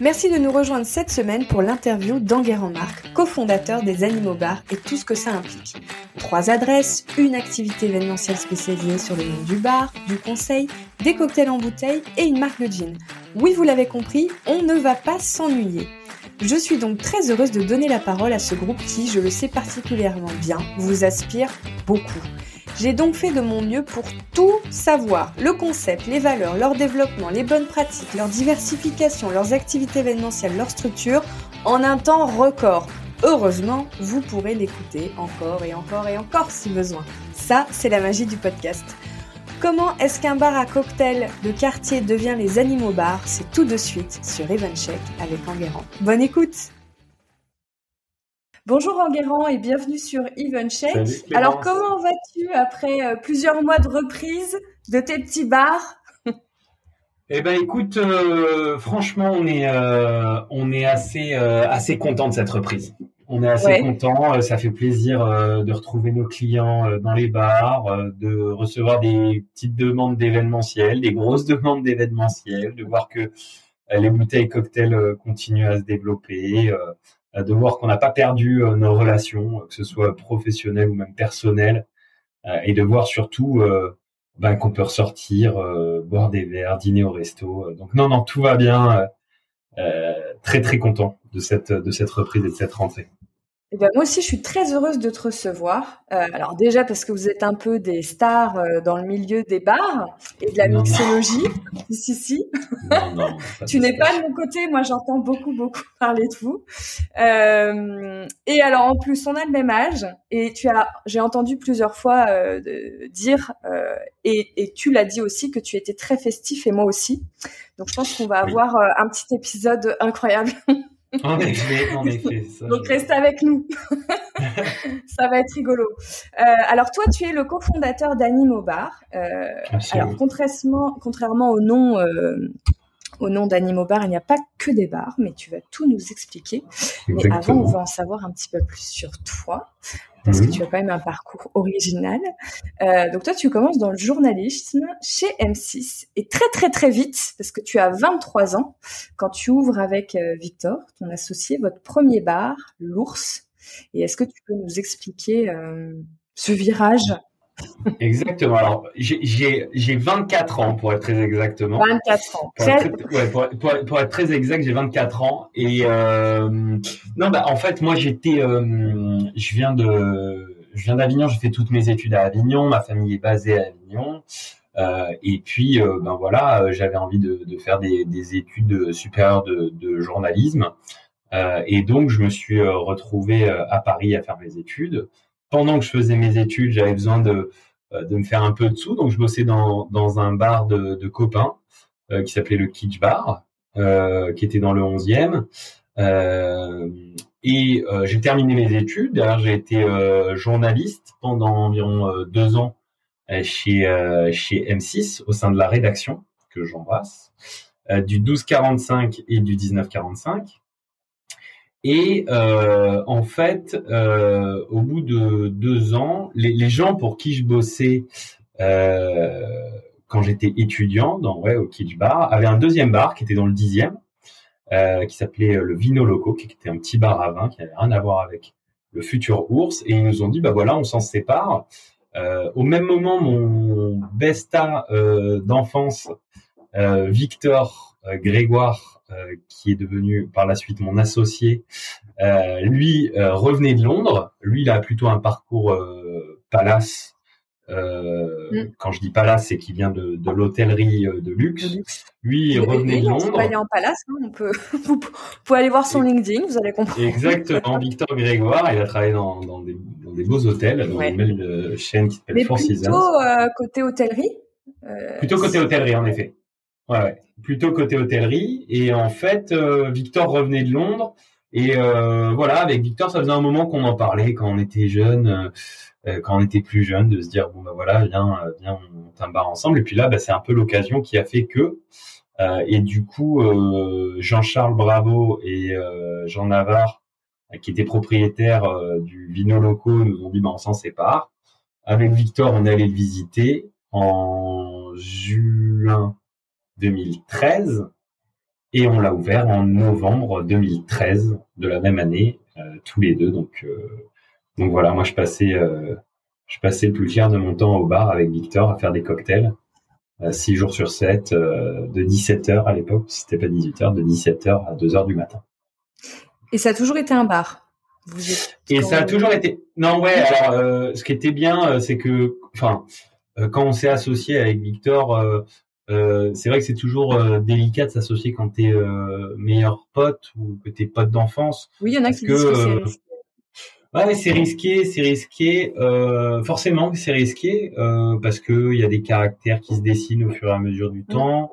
Merci de nous rejoindre cette semaine pour l'interview d'Enguerrand Marc, cofondateur des Animaux Bars et tout ce que ça implique. Trois adresses, une activité événementielle spécialisée sur le monde du bar, du conseil, des cocktails en bouteille et une marque de gin. Oui, vous l'avez compris, on ne va pas s'ennuyer. Je suis donc très heureuse de donner la parole à ce groupe qui, je le sais particulièrement bien, vous aspire beaucoup. J'ai donc fait de mon mieux pour tout savoir, le concept, les valeurs, leur développement, les bonnes pratiques, leur diversification, leurs activités événementielles, leur structure, en un temps record. Heureusement, vous pourrez l'écouter encore et encore et encore si besoin. Ça, c'est la magie du podcast. Comment est-ce qu'un bar à cocktail de quartier devient les animaux bars C'est tout de suite sur Evencheck avec Enguerrand. Bonne écoute Bonjour Enguerrand et bienvenue sur Even Check. Alors comment vas-tu après euh, plusieurs mois de reprise de tes petits bars? Eh ben écoute, euh, franchement on est euh, on est assez assez content de cette reprise. On est assez content, ça fait plaisir de retrouver nos clients dans les bars, de recevoir des petites demandes d'événementiel, des grosses demandes d'événementiel, de voir que les bouteilles cocktails continuent à se développer de voir qu'on n'a pas perdu euh, nos relations, euh, que ce soit professionnelles ou même personnelles, euh, et de voir surtout ben, qu'on peut ressortir, boire des verres, dîner au resto. Donc non, non, tout va bien. très très content de cette de cette reprise et de cette rentrée. Eh ben, moi aussi, je suis très heureuse de te recevoir. Euh, alors déjà parce que vous êtes un peu des stars euh, dans le milieu des bars et de la mixologie. Si, si, Non, non, tu n'es pas de mon côté. Moi, j'entends beaucoup, beaucoup parler de vous. Euh, et alors, en plus, on a le même âge. Et tu as, j'ai entendu plusieurs fois dire, et, et, tu l'as dit aussi, que tu étais très festif et moi aussi. Donc, je pense qu'on va avoir un petit épisode incroyable. En effet, en effet. Donc reste avec nous. ça va être rigolo. Euh, alors toi, tu es le cofondateur d'Animo Bar. Euh, alors contrairement, contrairement au nom, euh, au nom d'Animo Bar, il n'y a pas que des bars, mais tu vas tout nous expliquer. Mais avant, on va en savoir un petit peu plus sur toi parce que tu as quand même un parcours original. Euh, donc toi, tu commences dans le journalisme chez M6 et très très très vite, parce que tu as 23 ans, quand tu ouvres avec euh, Victor, ton associé, votre premier bar, l'Ours. Et est-ce que tu peux nous expliquer euh, ce virage Exactement. Alors, j'ai 24 ans pour être très exactement. 24 ans. Pour être, pour, être très exact, j'ai 24 ans. Et euh, non, bah, en fait, moi, j'étais, euh, je viens de, je viens d'Avignon. J'ai fait toutes mes études à Avignon. Ma famille est basée à Avignon. Euh, et puis, euh, ben voilà, j'avais envie de, de faire des, des, études supérieures de, de journalisme. Euh, et donc, je me suis retrouvé à Paris à faire mes études pendant que je faisais mes études, j'avais besoin de, euh, de me faire un peu de sous. Donc, je bossais dans, dans un bar de, copains euh, qui s'appelait le Kitsch Bar, euh, qui était dans le 11e. Euh, et j'ai terminé mes études. D'ailleurs, j'ai été journaliste pendant environ deux ans chez, chez M6 au sein de la rédaction, que j'embrasse, du 1245 et du 1945. Et en fait, au bout de deux ans, les, gens pour qui je bossais quand j'étais étudiant dans ouais au Kitsch Bar avaient un deuxième bar qui était dans le dixième, qui s'appelait le Vino Loco, qui était un petit bar à vin qui avait rien à voir avec le futur ours. Et ils nous ont dit bah voilà, on s'en sépare. Euh, au même moment, mon besta euh, d'enfance, euh, Victor Grégoire, qui est devenu par la suite mon associé, lui revenait de Londres. Lui, il a plutôt un parcours palace. Mm. Quand je dis palace, c'est qu'il vient de, de l'hôtellerie de luxe. Lui, il revenait de Londres. On peut aller en palace, hein, on peut, vous pouvez aller voir son LinkedIn, vous allez comprendre. Exactement, Victor Grégoire, il a travaillé dans, dans des des beaux hôtels, dans une belle euh, chaîne qui s'appelle Four Seasons. Plutôt euh, côté hôtellerie. Euh, plutôt côté hôtellerie, en effet. Ouais, plutôt côté hôtellerie. Et en fait, Victor revenait de Londres. Et voilà, avec Victor, ça faisait un moment qu'on en parlait quand on était jeune, quand on était plus jeune, de se dire bon bah voilà, viens, viens, on un bar ensemble. Et puis là, bah, c'est un peu l'occasion qui a fait que. et du coup, Jean-Charles Bravo et Jean Navarre qui étaient propriétaires euh, du Vino Loco, nous ont dit bah, on s'en sépare. Avec Victor, on allé le visiter en juin 2013 et on l'a ouvert en novembre 2013 de la même année, euh, tous les deux. Donc, euh, donc voilà, moi je passais, je passais le plus fier de mon temps au bar avec Victor à faire des cocktails. 6 jours sur 7, de 17h à l'époque, c'était pas 18h, de 17h à 2h du matin. Et ça a toujours été un bar? et ça a toujours été. Non, ouais. Alors, euh, ce qui était bien, euh, c'est que, enfin, euh, quand on s'est associé avec Victor, c'est vrai que c'est toujours délicat de s'associer quand t'es meilleur pote ou que t'es pote d'enfance. Oui, il y en a qui disent que c'est risqué. Ouais, c'est risqué, c'est risqué. forcément, c'est risqué parce que il y a des caractères qui se dessinent au fur et à mesure du mm. temps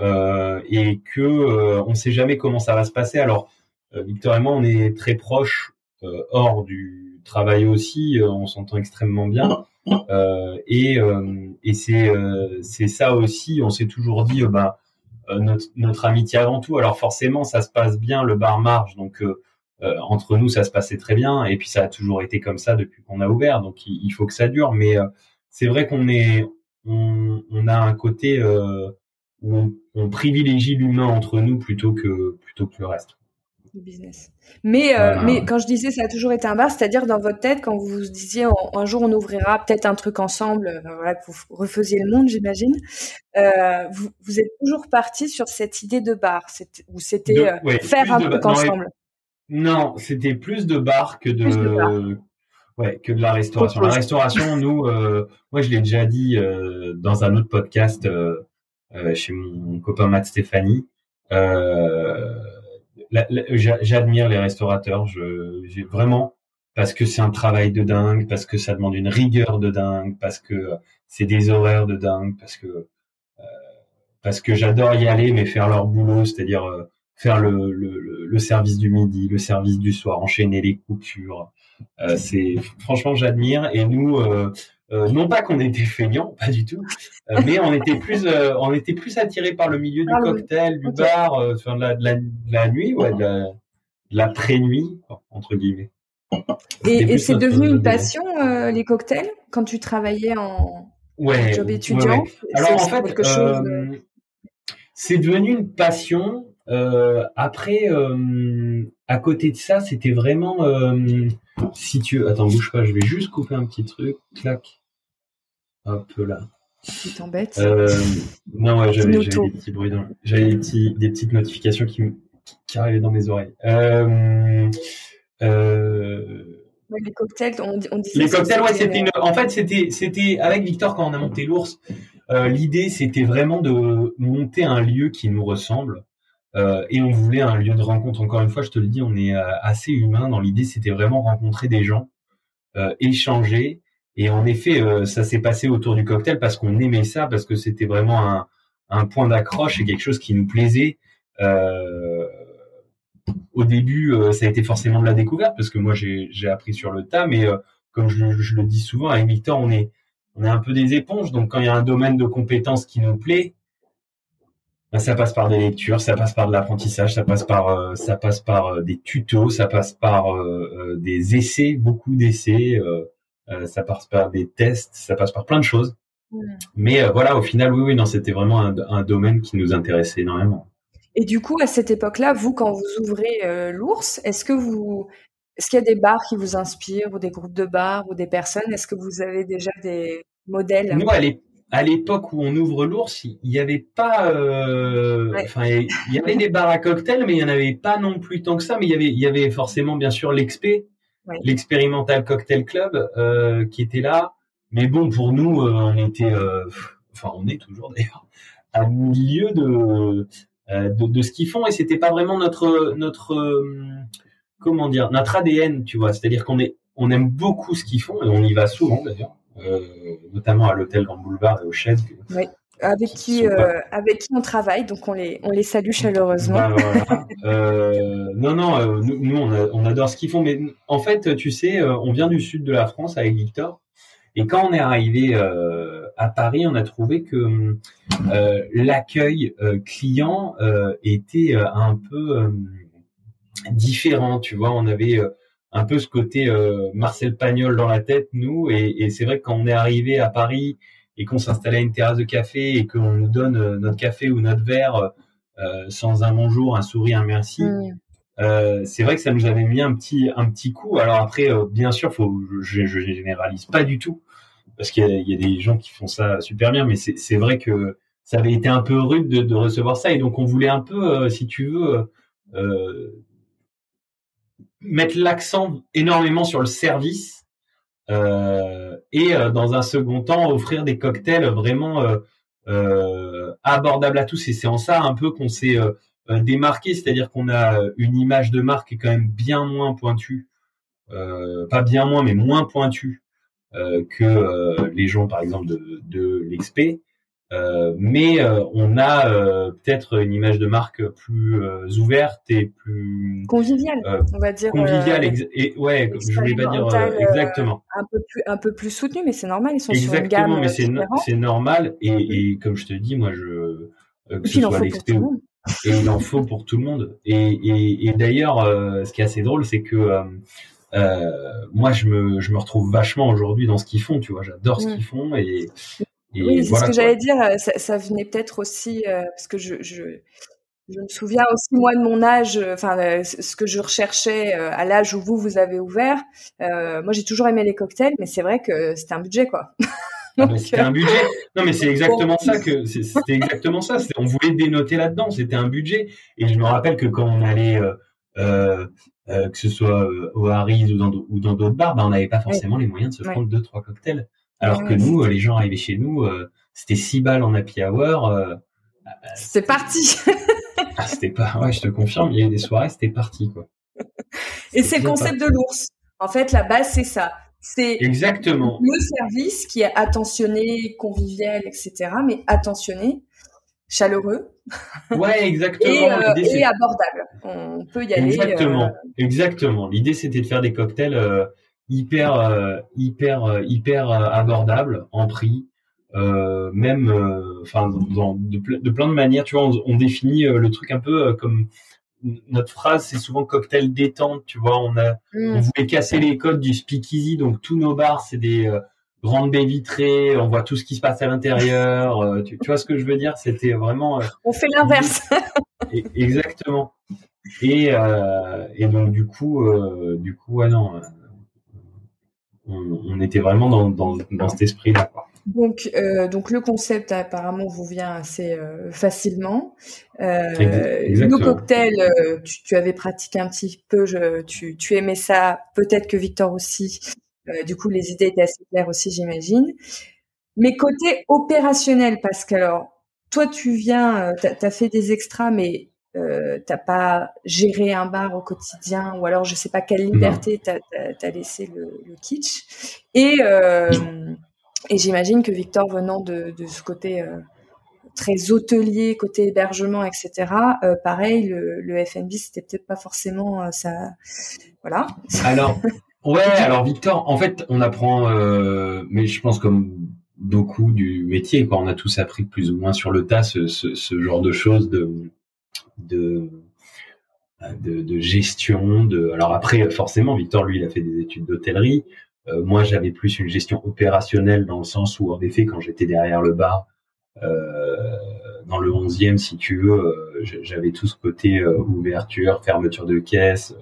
et que on sait jamais comment ça va se passer. Alors euh, Victor et moi, on est très proches euh, hors du travail aussi. Euh, on s'entend extrêmement bien. Et et c'est c'est ça aussi. On s'est toujours dit, bah notre, notre amitié avant tout. Alors forcément, ça se passe bien, le bar marche, donc entre nous, ça se passait très bien. Et puis ça a toujours été comme ça depuis qu'on a ouvert, donc il, faut que ça dure. Mais c'est vrai qu'on est, on, on, a un côté où on, on privilégie l'humain entre nous plutôt que plutôt que le reste business. Mais, euh, mais quand je disais ça a toujours été un bar, c'est-à-dire dans votre tête, quand vous vous disiez un jour on ouvrira peut-être un truc ensemble, euh, voilà, que vous refaisiez le monde, j'imagine, euh, vous, vous, êtes toujours parti sur cette idée de bar, ou c'était faire un truc ensemble? Non, c'était plus de bar que de, ouais, que de la restauration. La restauration, nous, moi je l'ai déjà dit dans un autre podcast chez mon copain Matt Stéphanie. Euh, j'admire les restaurateurs. J'ai vraiment parce que c'est un travail de dingue, parce que ça demande une rigueur de dingue, parce que c'est des horaires de dingue, parce que euh, parce que j'adore y aller, mais faire leur boulot, c'est-à-dire euh, faire le, le, le, service du midi, le service du soir, enchaîner les coupures. Euh, c'est franchement j'admire. Et nous, euh, euh, non pas qu'on était feignants, pas du tout, euh, mais on était plus, euh, on était plus attirés par le milieu du cocktail, du bar, de, la, de, la, de, la, nuit, ouais, de la, pré-nuit entre guillemets. Et, c'est devenu une passion les cocktails quand tu travaillais en job étudiant? Alors en fait, c'est devenu une passion. après, à côté de ça, c'était vraiment si tu attends, bouge pas, je vais juste couper un petit truc, clac, hop là. Tu t'embêtes euh, Non, ouais, j'avais des petits bruits, j'avais des, petits, des petites notifications qui, qui arrivaient dans mes oreilles. Euh, euh, les cocktails, on, on disait. Les cocktails, ouais, c'était une... En fait, c'était, c'était avec Victor quand on a monté l'ours. L'idée, c'était vraiment de monter un lieu qui nous ressemble. Euh, et on voulait un lieu de rencontre. Encore une fois, je te le dis, on est euh, assez humain. Dans l'idée, c'était vraiment rencontrer des gens, euh, échanger. Et en effet, ça s'est passé autour du cocktail parce qu'on aimait ça, parce que c'était vraiment un, point d'accroche et quelque chose qui nous plaisait. au début, ça a été forcément de la découverte parce que moi, j'ai appris sur le tas. Mais comme je, le dis souvent, avec Victor, on est on est un peu des éponges. Donc, quand il y a un domaine de compétences qui nous plaît, ça passe par des lectures, ça passe par de l'apprentissage, ça passe par euh, ça passe par euh, des tutos, ça passe par euh, des essais, beaucoup d'essais, ça passe par des tests, ça passe par plein de choses. Mais voilà, au final, oui, oui, non, c'était vraiment un, domaine qui nous intéressait énormément. Et du coup, à cette époque-là, vous, quand vous ouvrez l'ours, est-ce que vous, est-ce qu'il y a des bars qui vous inspirent ou des groupes de bars ou des personnes? Est-ce que vous avez déjà des modèles? Nous, à l'époque où on ouvre l'ours, il n'y avait pas, euh, enfin, il y avait des bars à cocktails, mais il n'y en avait pas non plus tant que ça. Mais il y avait, il y avait forcément, bien sûr, l'expé, l'expérimental cocktail club, euh, qui était là. Mais bon, pour nous, euh, on était, enfin, on est toujours d'ailleurs à milieu de, de, de ce qu'ils font, et c'était pas vraiment notre, notre, comment dire, notre ADN, tu vois. C'est-à-dire qu'on est, on aime beaucoup ce qu'ils font, et on y va souvent d'ailleurs. Euh, notamment à l'hôtel Grand Boulevard et au Chèvre. Oui. Avec qui, euh, avec qui on travaille, donc on les, on les salue chaleureusement. Bah, euh, non, non, nous, on, adore ce qu'ils font, mais en fait, tu sais, on vient du sud de la France avec Victor, et quand on est arrivé à Paris, on a trouvé que l'accueil client était un peu différent, tu vois, on avait un peu ce côté euh, Marcel Pagnol dans la tête, nous. Et, c'est vrai que quand on est arrivé à Paris et qu'on s'installait à une terrasse de café et qu'on nous donne euh, notre café ou notre verre euh, sans un bonjour, un sourire, un merci, mm. c'est vrai que ça nous avait mis un petit un petit coup. Alors après, bien sûr, faut, je, je, généralise pas du tout parce qu'il y, a des gens qui font ça super bien, mais c'est vrai que ça avait été un peu rude de, de, recevoir ça et donc on voulait un peu, si tu veux, mettre l'accent énormément sur le service euh, et euh, dans un second temps offrir des cocktails vraiment euh, abordables à tous. Et c'est en ça un peu qu'on s'est démarqué. C'est-à-dire qu'on a une image de marque qui est quand même bien moins pointue pas bien moins mais moins pointue que les gens par exemple de, de mais euh, on a euh, peut-être une image de marque plus ouverte et plus conviviale, on va dire. Conviviale et ouais, je voulais pas dire exactement. un peu plus un peu plus soutenu, mais c'est normal, ils sont exactement, sur une gamme mais c'est c'est normal et, et, comme je te dis, moi je que ce soit et il en faut pour tout le monde. Et, et, et d'ailleurs, ce qui est assez drôle, c'est que moi je me je me retrouve vachement aujourd'hui dans ce qu'ils font, tu vois, j'adore ce mm. qu'ils font et oui, c'est ce que j'allais dire. Ça, ça venait peut-être aussi euh, parce que je, je, je, me souviens aussi moi de mon âge, euh, enfin ce que je recherchais à l'âge où vous vous avez ouvert. moi, j'ai toujours aimé les cocktails, mais c'est vrai que c'était un budget quoi. Ah, c'était un budget. Non, mais c'est exactement ça que c'était exactement ça. On voulait dénoter là-dedans. C'était un budget. Et je me rappelle que quand on allait, euh, euh, que ce soit au Harry's ou dans ou dans d'autres bars, bah, on n'avait pas forcément les moyens de se prendre deux trois cocktails. Alors que nous, les gens arrivaient chez nous, euh, c'était 6 balles en happy hour. Euh, c'est parti. ah, c'était pas. Ouais, je te confirme, il y a eu des soirées, c'était parti quoi. Et c'est le concept de l'ours. En fait, la base, c'est ça. C'est exactement le service qui est attentionné, convivial, etc. Mais attentionné, chaleureux. Ouais, exactement. et, euh, abordable. On peut y aller. Exactement. Exactement. L'idée, c'était de faire des cocktails euh, hyper euh, hyper euh, abordable en prix euh, même enfin dans, de, de, plein de manières. Tu vois on, définit le truc un peu comme notre phrase c'est souvent cocktail détente tu vois. On a mm. on voulait casser les codes du speakeasy donc tous nos bars c'est des grandes baies vitrées on voit tout ce qui se passe à l'intérieur tu, tu, vois ce que je veux dire? C'était vraiment on fait l'inverse. exactement. Et et donc du coup du coup ouais non on, était vraiment dans, dans, dans cet esprit-là. Donc, euh, donc le concept apparemment vous vient assez euh, facilement. Euh, le cocktail, euh, tu, tu, avais pratiqué un petit peu, je, tu, tu aimais ça. Peut-être que Victor aussi. Euh, du coup, les idées étaient assez claires aussi, j'imagine. Mais côté opérationnel, parce que alors, toi, tu viens, tu as, fait des extras, mais euh, t'as pas géré un bar au quotidien ou alors je sais pas quelle liberté t'as as, laissé le, le, kitsch et euh, et j'imagine que Victor venant de, de ce côté euh, très hôtelier côté hébergement etc euh, pareil le, le FNB c'était peut-être pas forcément ça voilà alors ouais alors Victor en fait on apprend mais je pense comme beaucoup du métier. Quoi. On a tous appris plus ou moins sur le tas ce, ce, ce genre de choses de, de, de, de, gestion. De... Alors après, forcément, Victor, lui, il a fait des études d'hôtellerie. Euh, moi, j'avais plus une gestion opérationnelle dans le sens où, en effet, quand j'étais derrière le bar, euh, dans le 11e, si tu veux, euh, j'avais tout ce côté ouverture, fermeture de caisse,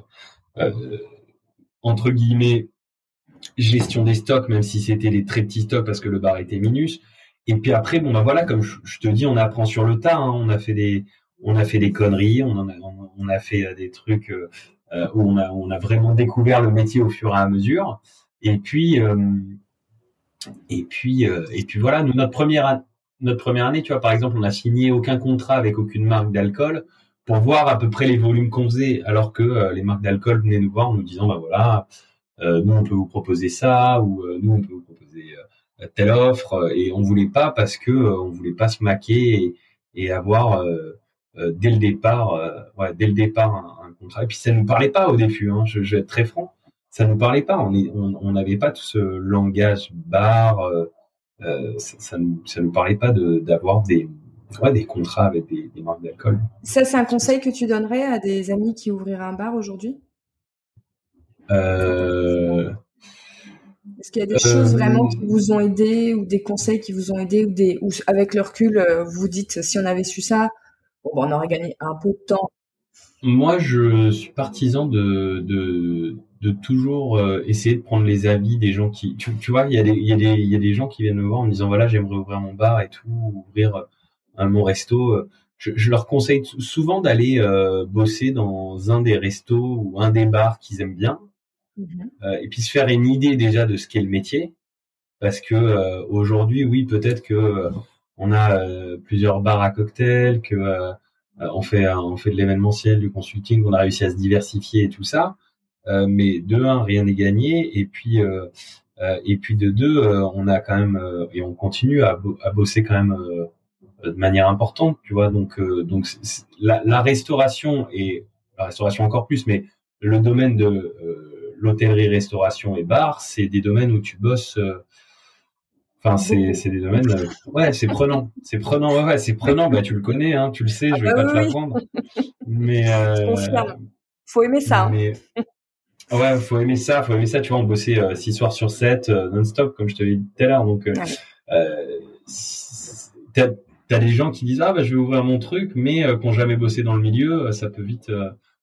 entre guillemets, gestion des stocks, même si c'était des très petits stocks parce que le bar était minus. Et puis après, bon bah voilà, comme je, te dis, on apprend sur le tas. Hein. on a fait des, on a fait des conneries, on, a, fait euh, des trucs euh, euh, où on a, vraiment découvert le métier au fur et à mesure. Et puis, et puis, et puis voilà, notre première, année, tu vois, par exemple, on n'a signé aucun contrat avec aucune marque d'alcool pour voir à peu près les volumes qu'on faisait, alors que les marques d'alcool venaient nous voir en nous disant, bah voilà, nous on peut vous proposer ça ou nous on peut vous proposer telle offre et on voulait pas parce que on voulait pas se maquer et, avoir dès le départ ouais, dès le départ un, contrat. Et puis ça nous parlait pas au début hein, je, je, vais être très franc. Ça nous parlait pas. On on n'avait pas tout ce langage bar euh, ça, ça, nous ça nous parlait pas d'avoir des ouais, des contrats avec des, des marques d'alcool. Ça c'est un conseil que tu donnerais à des amis qui ouvriraient un bar aujourd'hui? Euh, Est-ce qu'il y a des choses vraiment qui vous ont aidé ou des conseils qui vous ont aidé ou des ou avec le recul euh, vous dites si on avait su ça bon, on aurait gagné un peu de temps. Moi je suis partisan de de, de toujours euh, essayer de prendre les avis des gens qui tu, tu vois il y a des il y a des il y a des gens qui viennent me voir en me disant voilà j'aimerais ouvrir mon bar et tout ouvrir un mon resto je, je, leur conseille souvent d'aller bosser dans un des restos ou un des bars qu'ils aiment bien Mhm. Euh, et puis se faire une idée déjà de ce qu'est le métier, parce que euh, aujourd'hui, oui, peut-être que euh, on a plusieurs bars à cocktails, que on fait on fait de l'événementiel, du consulting, on a réussi à se diversifier et tout ça, mais de un, rien n'est gagné, et puis et puis de deux, on a quand même et on continue à, à bosser quand même de manière importante, tu vois. Donc donc la, la, restauration et la restauration encore plus, mais le domaine de l'hôtellerie, restauration et bar, c'est des domaines où tu bosses. Euh, enfin, c'est, c'est des domaines. Euh, ouais, c'est prenant. C'est prenant. Ouais, ouais c'est prenant. Bah, tu le connais, hein, tu le sais. je vais ah pas bah te l'apprendre. Mais. Euh, faut aimer ça. Hein. Ouais, faut aimer ça. Faut aimer ça. Tu vois, on bossait 6 soirs sur 7 non-stop, comme je te l'ai dit tout à l'heure. Donc, euh, t'as, t'as des gens qui disent ah bah je vais ouvrir mon truc, mais euh, qui n'ont jamais bossé dans le milieu, ça peut vite.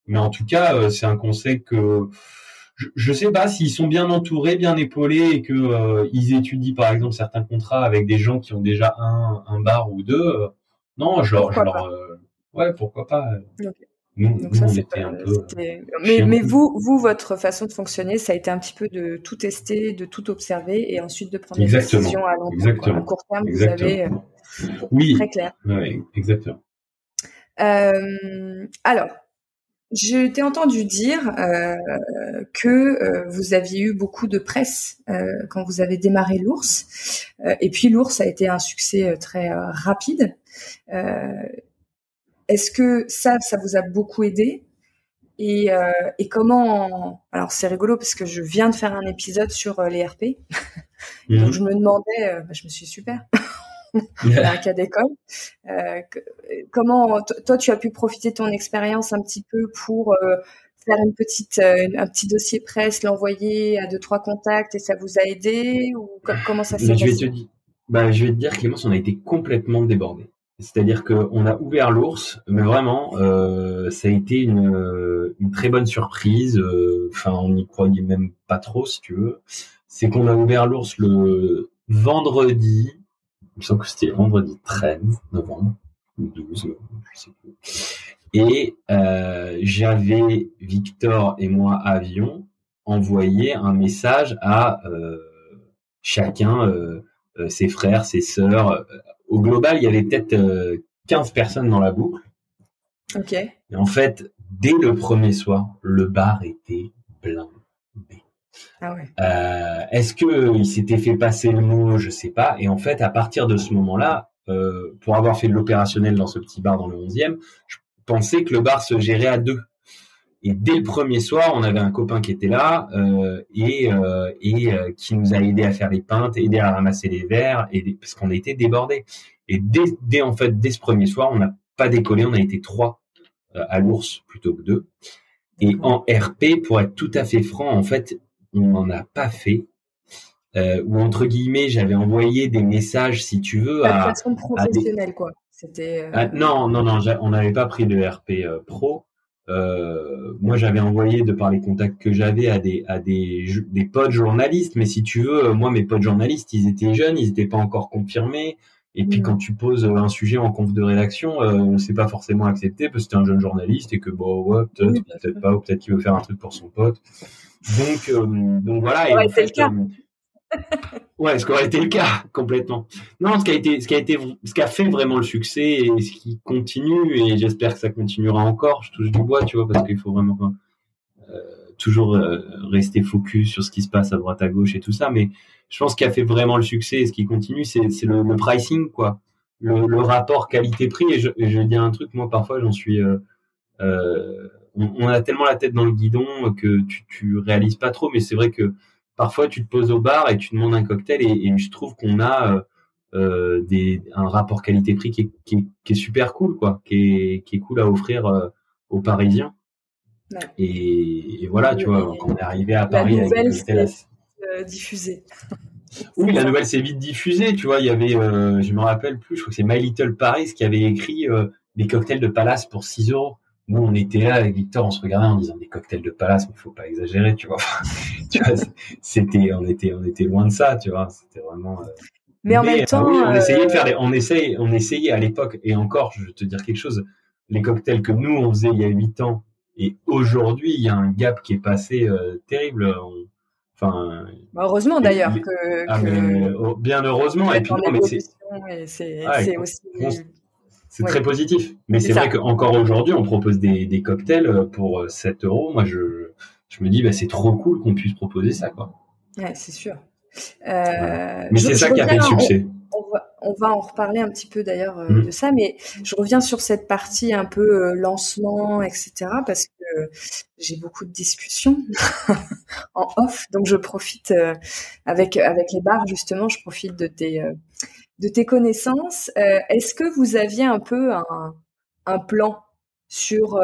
mais en tout cas, c'est un conseil que je ne sais pas s'ils sont bien entourés, bien épaulés et que euh, ils étudient par exemple certains contrats avec des gens qui ont déjà un, un bar ou deux. Euh, non, je leur, je leur euh, ouais, pourquoi pas. Donc ça, un peu, mais, mais vous, vous, votre façon de fonctionner, ça a été un petit peu de tout tester, de tout observer et ensuite de prendre exactement. des décisions à, long, exactement. à court terme. Exactement. Vous avez, oui, très clair. Oui, exactement. Alors, je t'ai entendu dire euh, que euh, vous aviez eu beaucoup de presse euh, quand vous avez démarré l'ours, euh, et puis l'ours a été un succès euh, très euh, rapide. Est-ce que ça, ça vous a beaucoup aidé? Et, et, comment Alors c'est rigolo parce que je viens de faire un épisode sur les RP, donc mhm. je me demandais, bah, je me suis super. un cas d'école. Euh, comment toi tu as pu profiter de ton expérience un petit peu pour euh, faire une petite euh, un petit dossier presse, l'envoyer à deux trois contacts et ça vous a aidé ou comment ça s'est passé? bah, je vais te dire Clémence, on a été complètement débordé. C'est-à-dire qu'on a ouvert l'ours, mais vraiment, euh, ça a été une, une, très bonne surprise. Enfin, on n'y croyait même pas trop, si tu veux. C'est qu'on a ouvert l'ours le vendredi il me semble que c'était vendredi 13 novembre, ou 12, je sais plus. Et euh, j'avais, Victor et moi, avion, envoyé un message à euh, chacun, euh, ses frères, ses sœurs. Au global, il y avait peut-être 15 euh, personnes dans la boucle. Ok. Et en fait, dès le premier soir, le bar était blindé. Ah ouais. euh, Est-ce que il s'était fait passer le mot Je sais pas. Et en fait, à partir de ce moment-là, euh, pour avoir fait de l'opérationnel dans ce petit bar dans le 11e, je pensais que le bar se gérait à deux. Et dès le premier soir, on avait un copain qui était là et, et qui nous a aidé à faire les pintes, aidé à ramasser les verres, et parce qu'on a été débordés. Et dès, dès en fait dès ce premier soir, on n'a pas décollé, on a été trois à l'ours plutôt que deux. Et en RP, pour être tout à fait franc, en fait, on n'en a pas fait. Euh, ou entre guillemets, j'avais envoyé des messages, si tu veux, à, de façon professionnelle, quoi. C'était. Euh, non, non, non, on n'avait pas pris de RP euh, pro. Euh, moi, j'avais envoyé de par les contacts que j'avais à des à des des potes journalistes, mais si tu veux, moi, mes potes journalistes, ils étaient jeunes, ils n'étaient pas encore confirmés. Et puis mm. quand tu poses un sujet en conf de rédaction, euh, c'est pas forcément accepté parce que c'est un jeune journaliste et que bon ouais peut-être peut-être pas ou peut-être qu'il veut faire un truc pour son pote. Donc euh, donc voilà. Aurait été le cas. Euh, ouais, ce qui aurait été le cas complètement. Non, ce qui a été ce qui a été ce qui a fait vraiment le succès et ce qui continue et j'espère que ça continuera encore. Je touche du bois, tu vois, parce qu'il faut vraiment euh, toujours rester focus sur ce qui se passe à droite à gauche et tout ça, mais je pense qu'il a fait vraiment le succès et ce qui continue, c'est le, le, pricing, quoi. Le, le rapport qualité-prix. Et je, je vais dire un truc, moi, parfois, j'en suis. Euh, on, a tellement la tête dans le guidon que tu, tu réalises pas trop, mais c'est vrai que parfois, tu te poses au bar et tu demandes un cocktail et, et je trouve qu'on a. Euh, euh des, un rapport qualité-prix qui est, qui, est, qui est, super cool, quoi, qui est, qui est cool à offrir euh, aux Parisiens. Ouais. Et, et, voilà, tu vois, quand on est arrivé à Paris cocktails euh, diffusée. Oui, la nouvelle s'est vite diffusée. Tu vois, il y avait, je me rappelle plus, je crois que c'est My Little Paris qui avait écrit des cocktails de palace pour 6 euros. Nous, on était là avec Victor, on se regardait en disant des cocktails de palace, mais il faut pas exagérer, tu vois. tu vois, c'était, on était, on était loin de ça, tu vois. C'était vraiment. mais en même temps, on essayait de faire des, on essayait, on essayait à l'époque, et encore, je vais te dire quelque chose. Les cocktails que nous on faisait il y a 8 ans et aujourd'hui, il y a un gap qui est passé terrible. On, Enfin, bah, heureusement d'ailleurs que, ah, oh, bien heureusement et puis non, mais c'est aussi c'est très positif. Mais c'est vrai qu'encore aujourd'hui, on propose des, des, cocktails pour 7 euros. Moi, je, je me dis, bah, c'est trop cool qu'on puisse proposer ça, quoi. Ouais, c'est sûr. Euh, mais c'est ça qui a fait le succès on va en reparler un petit peu d'ailleurs euh, mmh. de ça, mais je reviens sur cette partie un peu euh, lancement, etc. parce que j'ai beaucoup de discussions en off, donc je profite euh, avec avec les bars justement, je profite de tes de tes connaissances. Est-ce que vous aviez un peu un, un plan sur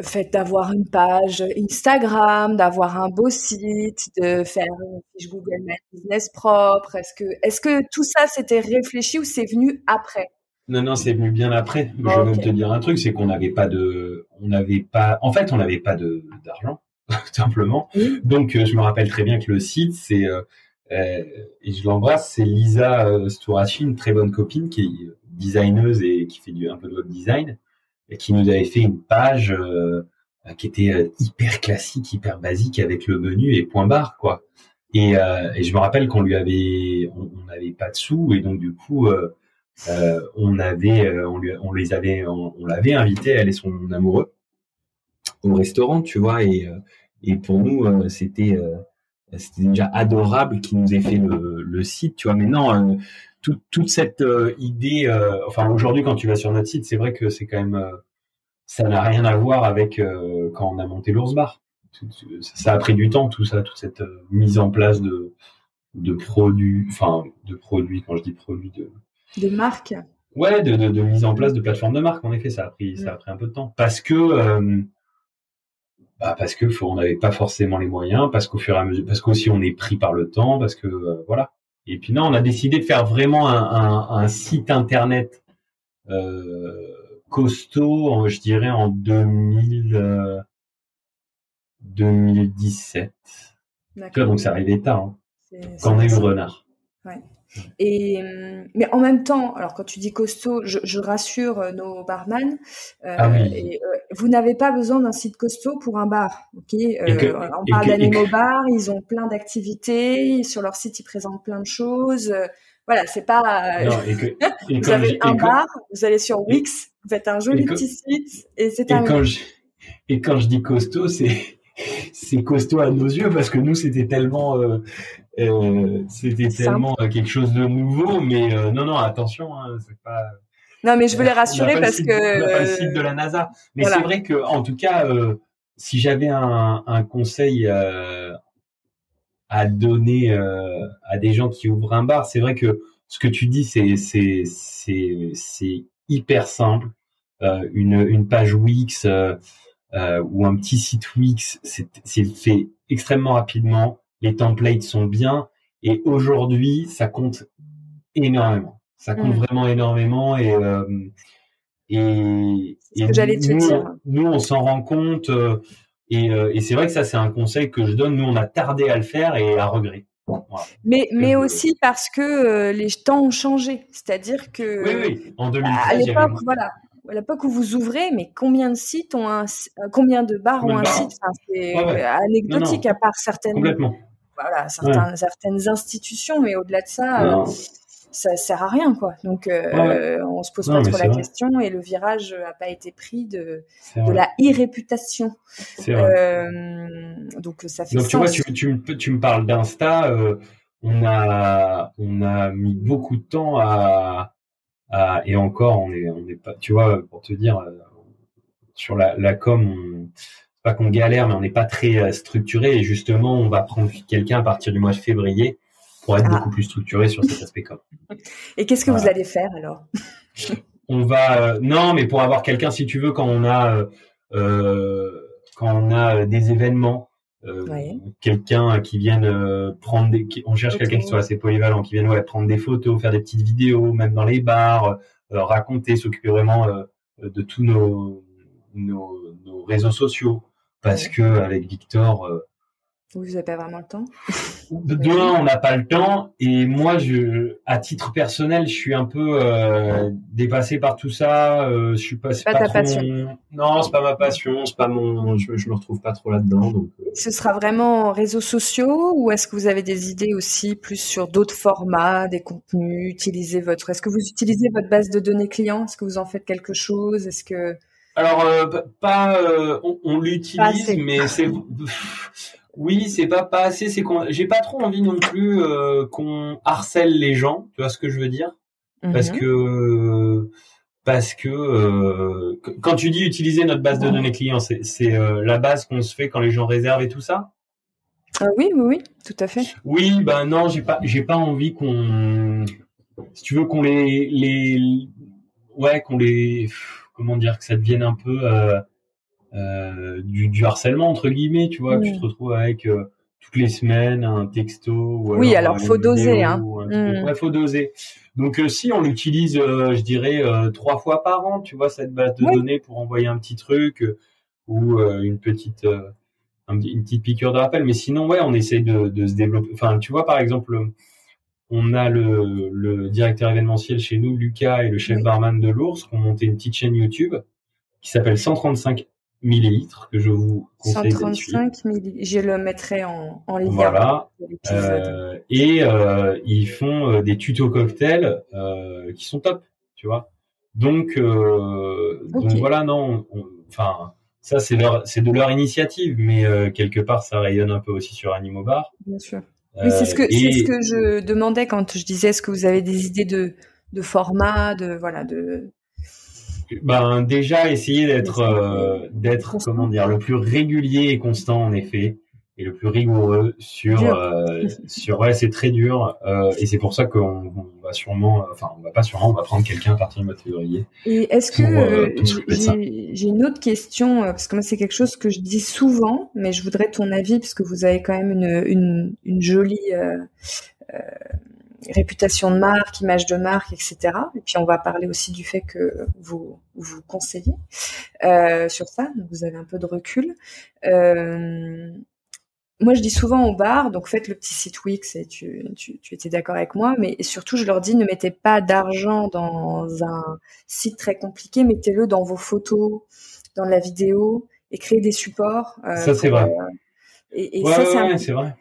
fait d'avoir une page Instagram, d'avoir un beau site, de faire une fiche Google My Business propre? Est-ce que, est-ce que tout ça c'était réfléchi ou c'est venu après? Non, non, c'est venu bien après. Je vais te dire un truc, c'est qu'on n'avait pas de, on n'avait pas, en fait, on n'avait pas de d'argent, tout simplement. Donc, euh, je me rappelle très bien que le site, c'est euh, euh, et je l'embrasse, c'est Lisa euh, une très bonne copine qui est designeuse et qui fait du un peu de web design qui nous avait fait une page euh, qui était euh, hyper classique, hyper basique avec le menu et point barre quoi. Et, euh, et je me rappelle qu'on lui avait, on n'avait pas de sous et donc du coup on avait, on, les avait, on, l'avait invité elle et son amoureux au restaurant, tu vois et et pour nous c'était c'était déjà adorable qu'il nous ait fait le, le, site, tu vois. Mais non, toute cette euh, idée, euh, enfin aujourd'hui quand tu vas sur notre site, c'est vrai que c'est quand même, euh, ça n'a rien à voir avec quand on a monté l'ours bar. Ça a pris du temps tout ça, toute cette mise en place de de produits, enfin de produits quand je dis produits de de marque. Ouais, de, de, de, mise en place de plateformes de marque. En effet, ça a pris ça a pris un peu de temps parce que bah parce que on n'avait pas forcément les moyens, parce qu'au fur et à mesure, parce qu'aussi on est pris par le temps, parce que voilà. Et puis non, on a décidé de faire vraiment un, un, un site internet euh, costaud, je dirais en 2000, euh, 2017. Donc c'est arrivé tard, hein, quand on a eu Renard. Ouais. Et hum, mais en même temps, alors quand tu dis costaud, je, je rassure euh, nos barman. Euh, ah oui. euh, vous n'avez pas besoin d'un site costaud pour un bar. Ok, euh, on parle d'Animo Bar, ils ont plein d'activités sur leur site, ils présentent plein de choses. Voilà, c'est pas. Non, et que, vous avez un bar, vous allez sur Wix, vous faites un joli petit site et c'est terminé. Quand je, et quand je dis costaud, c'est c'est costaud à nos yeux parce que nous c'était tellement euh, euh, c'était tellement quelque chose de nouveau mais euh, non non attention hein, c'est pas Non, mais je voulais rassurer parce que. On pas le site de la NASA. Mais c'est vrai que, en tout cas, si j'avais un, un, conseil à donner à des gens qui ouvrent un bar, c'est vrai que ce que tu dis, c'est c'est c'est hyper simple. Euh, une une page Wix euh, euh, ou un petit site Wix, c'est fait extrêmement rapidement. Les templates sont bien et aujourd'hui, ça compte énormément. Ça compte mm. vraiment énormément et et, ce que j'allais te dire. Nous, on s'en rend compte. et, et c'est vrai que ça, c'est un conseil que je donne. Nous, on a tardé à le faire et à regret. Mais, mais aussi parce que euh, les temps ont changé. C'est-à-dire que. Oui, oui. En 2013, à l'époque, voilà. À l'époque où vous ouvrez, mais combien de sites ont un, euh, combien de bars ont un site? C'est anecdotique à part certaines, voilà, certaines institutions, mais au-delà de ça, ça sert à rien quoi. Donc euh, on se pose pas trop la question et le virage n'a pas été pris de, de la irréputation. Euh, donc ça fait donc, tu vois, tu, tu, tu me parles d'Insta. Euh, on a on a mis beaucoup de temps à et encore on est on est pas tu vois pour te dire euh, sur la, la com pas qu'on galère mais on n'est pas très euh, structuré et justement on va prendre quelqu'un à partir du mois de février pour être ah. beaucoup plus structuré sur cet aspect com. Et qu'est-ce que vous allez faire alors? On va euh, non, mais pour avoir quelqu'un, si tu veux, quand on a euh, euh quand on a des événements, euh, quelqu'un qui vienne prendre des, on cherche quelqu'un qui soit assez polyvalent, qui vienne ouais, prendre des photos, faire des petites vidéos, même dans les bars, raconter, s'occuper vraiment de tous nos, nos, nos réseaux sociaux, parce que avec Victor vous n'avez pas vraiment le temps De on n'a pas le temps. Et moi, je, à titre personnel, je suis un peu euh, dépassé par tout ça. Euh, je suis pas. C'est pas, ta passion. Non, c'est pas ma passion. C'est pas mon. Je, je me retrouve pas trop là-dedans. Donc. Euh. Ce sera vraiment réseaux sociaux ou est-ce que vous avez des idées aussi plus sur d'autres formats, des contenus Utiliser votre. Est-ce que vous utilisez votre base de données clients Est-ce que vous en faites quelque chose? Est-ce que alors pas, on, on l'utilise, mais c'est oui, c'est pas pas assez. C'est qu'on, j'ai pas trop envie non plus euh, qu'on harcèle les gens. Tu vois ce que je veux dire? Parce mhm. que parce que euh, quand tu dis utiliser notre base de données clients, c'est, c'est euh, la base qu'on se fait quand les gens réservent et tout ça? Ah oui, oui, oui, tout à fait. Oui, ben non, j'ai pas, j'ai pas envie qu'on, si tu veux qu'on les, les, ouais, qu'on les, comment dire, que ça devienne un peu euh, du, du, harcèlement entre guillemets, tu vois, que tu te retrouves avec euh, toutes les semaines un texto. Ou oui, alors faut doser, hein. Mm. Ouais, faut doser. Donc euh, si on l'utilise, je dirais trois fois par an, tu vois, cette base de données pour envoyer un petit truc ou une petite une petite piqûre de rappel. Mais sinon, ouais, on essaie de, de se développer. Enfin, tu vois, par exemple, on a le, le directeur événementiel chez nous, Lucas, et le chef barman de l'ours, qui ont monté une petite chaîne YouTube qui s'appelle 135 millilitres que je vous conseille 135 millilitres. Je le mettrai en, en lien. Voilà. Euh, et euh, ils font euh, des tutos cocktails euh, qui sont top, tu vois. Donc, donc voilà, non. Enfin, ça c'est leur, c'est de leur initiative, mais quelque part ça rayonne un peu aussi sur Animo Bar. Bien sûr. C'est ce que c'est ce que je demandais quand je disais est-ce que vous avez des idées de de format, de voilà, de ben déjà essayer d'être euh, d'être comment dire le plus régulier et constant en effet et le plus rigoureux sur euh, sur ouais c'est très dur euh, et c'est pour ça qu'on va sûrement enfin on va pas sûrement on va prendre quelqu'un à partir du mois de février. Et est-ce que j'ai une autre question parce que moi c'est quelque chose que je dis souvent mais je voudrais ton avis parce que vous avez quand même une une, une jolie réputation de marque, image de marque, etc. Et puis on va parler aussi du fait que vous vous conseillez euh, sur ça, donc vous avez un peu de recul. Euh, moi, je dis souvent au bar, donc faites le petit site Wix et tu, tu, tu étais d'accord avec moi, mais surtout, je leur dis ne mettez pas d'argent dans un site très compliqué, mettez-le dans vos photos, dans la vidéo et créez des supports. Euh, ça, c'est vrai. et, et ça, c'est vrai.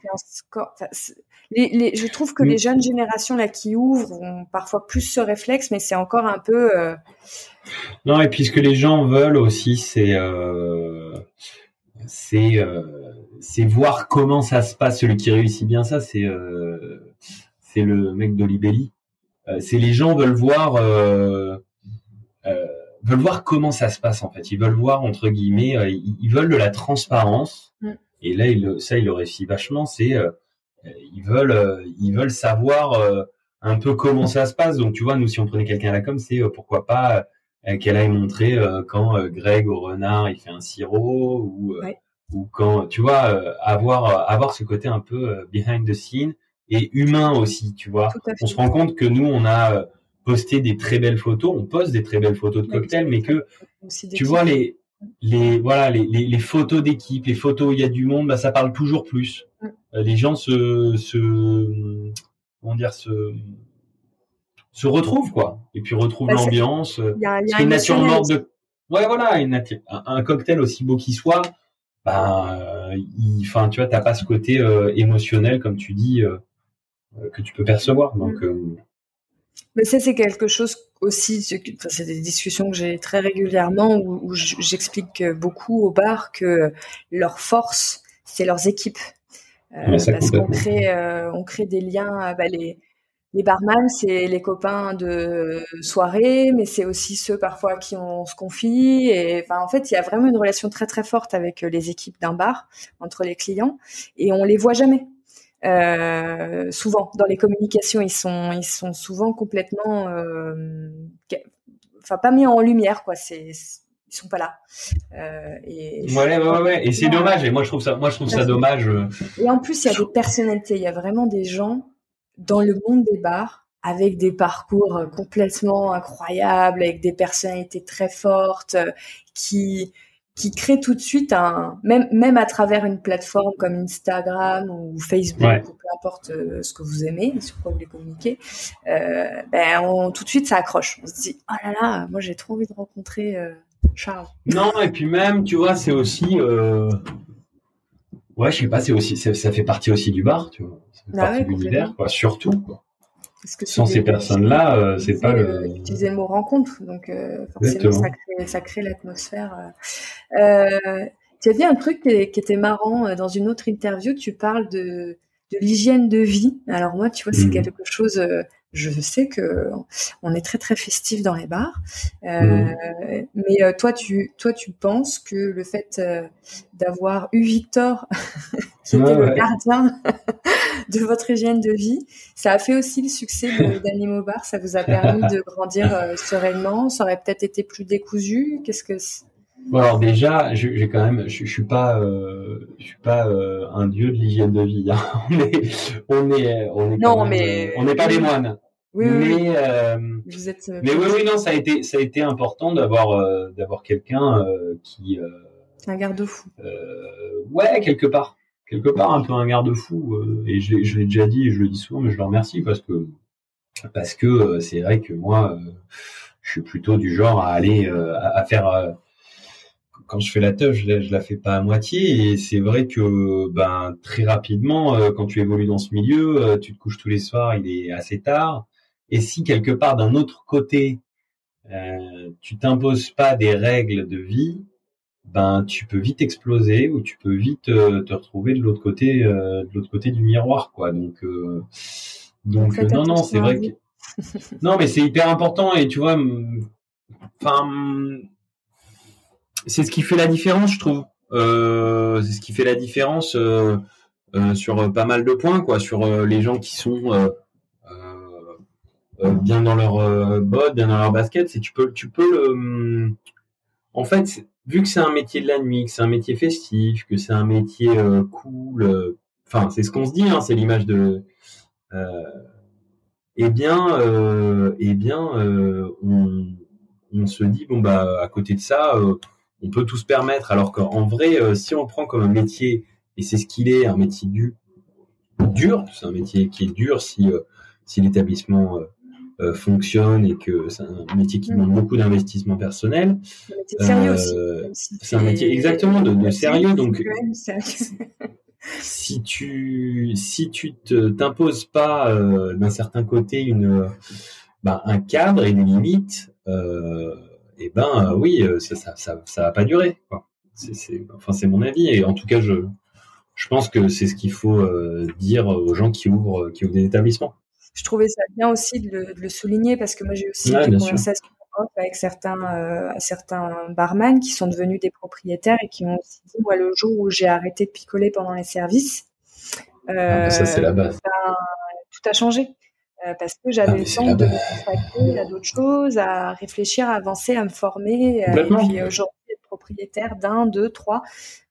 Les, je trouve que les jeunes générations là qui ouvrent ont parfois plus ce réflexe, mais c'est encore un peu. Euh... Non, et puis ce que les gens veulent aussi, c'est euh, c'est euh, c'est voir comment ça se passe. Celui qui réussit bien ça, c'est c'est le mec d'Olibelli. C'est les gens veulent voir veulent voir comment ça se passe en fait. Ils veulent voir entre guillemets, ils, veulent de la transparence. Mm. Et là, il, ça, il le réussit vachement. C'est euh, ils veulent, ils veulent savoir un peu comment ça se passe. Donc tu vois, nous si on prenait quelqu'un à la com, c'est pourquoi pas qu'elle aille montrer quand Greg au renard il fait un sirop ou ou quand tu vois avoir avoir ce côté un peu behind the scene et humain aussi, tu vois. On se rend compte que nous on a poster des très belles photos, on poste des très belles photos de cocktails, mais que tu vois les les voilà les, les, photos d'équipe, les photos où il y a du monde, bah, ça parle toujours plus. Euh, les gens se se comment dire se se retrouvent quoi, et puis retrouvent bah, l'ambiance. Il y a, une nature morte de ouais voilà une un, cocktail aussi beau qu'il soit, bah enfin tu vois t'as pas ce côté euh, émotionnel comme tu dis euh, que tu peux percevoir donc. Mm. Mais ça, c'est quelque chose aussi, c'est des discussions que j'ai très régulièrement où, j'explique beaucoup au bar que leur force, c'est leurs équipes. Euh, parce qu'on crée, euh, on crée des liens. Bah, les, les barman, c'est les copains de soirée, mais c'est aussi ceux parfois qui on se confie. Et enfin, en fait, il y a vraiment une relation très très forte avec les équipes d'un bar entre les clients, et on les voit jamais. Euh, souvent dans les communications, ils sont ils sont souvent complètement, euh, enfin pas mis en lumière quoi. C'est ils sont pas là. Euh, et ouais, ouais, ouais, Et c'est dommage. Et moi je trouve ça, moi je trouve ça dommage. Euh. Et en plus, il y a des personnalités. Il y a vraiment des gens dans le monde des bars avec des parcours complètement incroyables, avec des personnalités très fortes, qui qui crée tout de suite un même même à travers une plateforme comme Instagram ou Facebook ou peu importe euh, ce que vous aimez sur quoi vous voulez communiquer euh, ben on, tout de suite ça accroche on se dit oh là là moi j'ai trop envie de rencontrer euh, Charles non et puis même tu vois c'est aussi euh... ouais je sais pas c'est aussi ça fait partie aussi du bar tu vois ça fait ah partie de l'univers quoi surtout quoi sans ces personnes-là, euh, c'est pas le. Utiliser le mot rencontre, donc euh, forcément ça crée, ça crée l'atmosphère. Tu as dit un truc qui, qui, était marrant dans une autre interview. Tu parles de, de l'hygiène de vie. Alors moi, tu vois, c'est mmh. quelque chose je sais que on est très très festif dans les bars, euh, mmh. mais euh, toi tu toi tu penses que le fait euh, d'avoir eu Victor qui était le gardien de votre hygiène de vie, ça a fait aussi le succès d'Animo Bar, ça vous a permis de grandir sereinement, ça aurait peut-être été plus décousu? Qu'est-ce que Bon, alors déjà, j'ai quand même, je, je suis pas, euh, je suis pas euh, un dieu de l'hygiène de vie. Hein. On est, on est, on est. Non, mais euh, on n'est pas des moines. Oui, mais, oui. Euh, Vous êtes. mais oui, oui, non, ça a été, ça a été important d'avoir, d'avoir quelqu'un qui. un garde-fou. ouais, quelque part, quelque part, un peu un garde-fou. et je, je l'ai déjà dit, et je le dis souvent, mais je le remercie parce que, parce que c'est vrai que moi, je suis plutôt du genre à aller, à, à faire quand je fais la teuf, je la, la fais pas à moitié. Et c'est vrai que ben très rapidement, euh, quand tu évolues dans ce milieu, euh, tu te couches tous les soirs, il est assez tard. Et si quelque part d'un autre côté, euh, tu t'imposes pas des règles de vie, ben tu peux vite exploser ou tu peux vite euh, te retrouver de l'autre côté, de l'autre côté du miroir, quoi. Donc donc non non, c'est vrai que non mais c'est hyper important et tu vois, enfin c'est ce qui fait la différence, je trouve. Euh, c'est ce qui fait la différence euh, euh, sur pas mal de points, quoi, sur les gens qui sont bien dans leur bottes, bien dans leur basket. C'est tu peux, tu peux En fait, vu que c'est un métier de la nuit, que c'est un métier festif, que c'est un métier cool. Enfin, c'est ce qu'on se dit, hein, c'est l'image de. eh bien, eh bien, on, on, se dit bon bah à côté de ça on peut tout se permettre. Alors qu'en vrai, euh, si on prend comme un métier, et c'est ce qu'il est, un métier dur, dur, c'est un métier qui est dur si, euh, si l'établissement euh, fonctionne et que c'est un métier qui demande beaucoup d'investissement personnel. C'est un métier sérieux aussi. C'est un métier exactement de, sérieux. Donc, si tu si tu t'imposes pas d'un certain côté une bah, un cadre et des limites, euh, eh ben euh, oui, euh, ça, ça, ça, ça va pas durer. C'est, enfin, c'est mon avis. Et en tout cas, je, je pense que c'est ce qu'il faut euh, dire aux gens qui ouvrent, qui ouvrent des établissements. Je trouvais ça bien aussi de le, souligner parce que moi j'ai aussi des conversations avec certains, euh, certains barman qui sont devenus des propriétaires et qui m'ont aussi dit, moi, le jour où j'ai arrêté de picoler pendant les services, ah, ça c'est la base. Ben, tout a changé. Parce que j'avais ah, le temps de me consacrer à d'autres choses, à réfléchir, à avancer, à me former. et puis aujourd'hui, propriétaire d'un, deux, trois.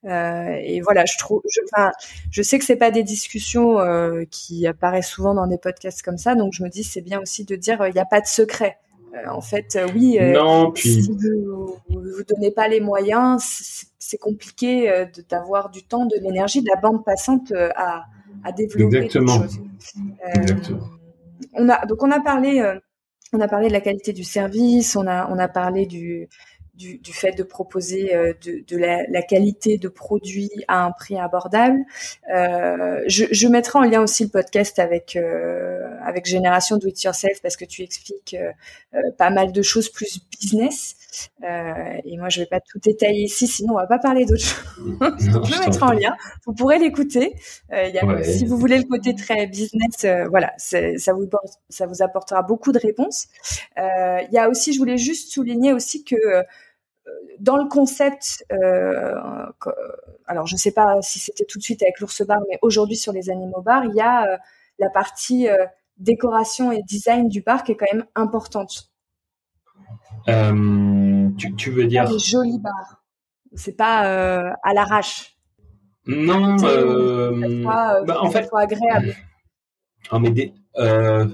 Euh, et voilà, je trouve, je, enfin, je sais que c'est pas des discussions euh, qui apparaissent souvent dans des podcasts comme ça, donc je me dis c'est bien aussi de dire il n'y a pas de secret. Euh, en fait, oui, non, puis... si vous vous donnez pas les moyens, c'est compliqué d'avoir du temps, de l'énergie, de la bande passante à, à développer Exactement. choses. Exactement. On a donc on a parlé on a parlé de la qualité du service, on a on a parlé du du, fait de proposer euh, de, la, qualité de produits à un prix abordable. Euh, je, mettrai en lien aussi le podcast avec euh, avec Génération Do It Yourself parce que tu expliques pas mal de choses plus business. et moi, je vais pas tout détailler ici, sinon on va pas parler d'autres choses. je le mettrai en lien. Vous pourrez l'écouter. Si vous voulez le côté très business, voilà, ça vous ça vous apportera beaucoup de réponses. Il y a aussi, je voulais juste souligner aussi que dans le concept, euh, alors je ne sais pas si c'était tout de suite avec l'ours bar, mais aujourd'hui sur les animaux bars, il y a euh, la partie euh, décoration et design du bar qui est quand même importante. Tu, veux dire Les jolis bars. C'est pas à l'arrache. Non, bah, en fait, soit agréable. Oh, mais euh,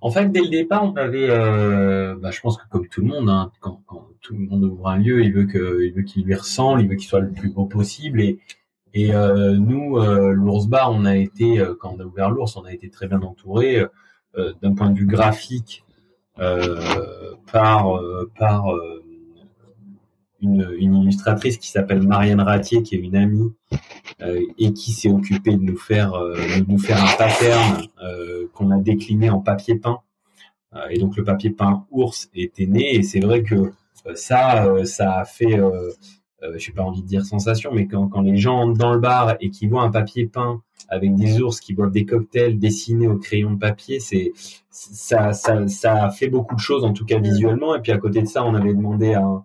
en fait, dès le départ, on avait, euh, bah, je pense que comme tout le monde, hein, quand, quand, tout le monde ouvre un lieu, il veut qu'il lui ressemble, il veut qu'il soit le plus beau possible. Et, et euh, nous, euh, l'ours bar, on a été, euh, quand on a ouvert l'ours, on a été très bien entouré euh, d'un point de vue graphique par par une, illustratrice qui s'appelle Marianne Ratier, qui est une amie euh, et qui s'est occupée de nous faire euh, de nous faire un pattern euh, qu'on a décliné en papier peint. et donc le papier peint ours était né et c'est vrai que ça ça a fait euh, j'ai pas envie de dire sensation, mais quand, quand les gens entrent dans le bar et qu'ils voient un papier peint avec des ours qui boivent des cocktails dessinés au crayon de papier, c'est ça, ça, ça a fait beaucoup de choses en tout cas visuellement. Et puis à côté de ça, on avait demandé à un,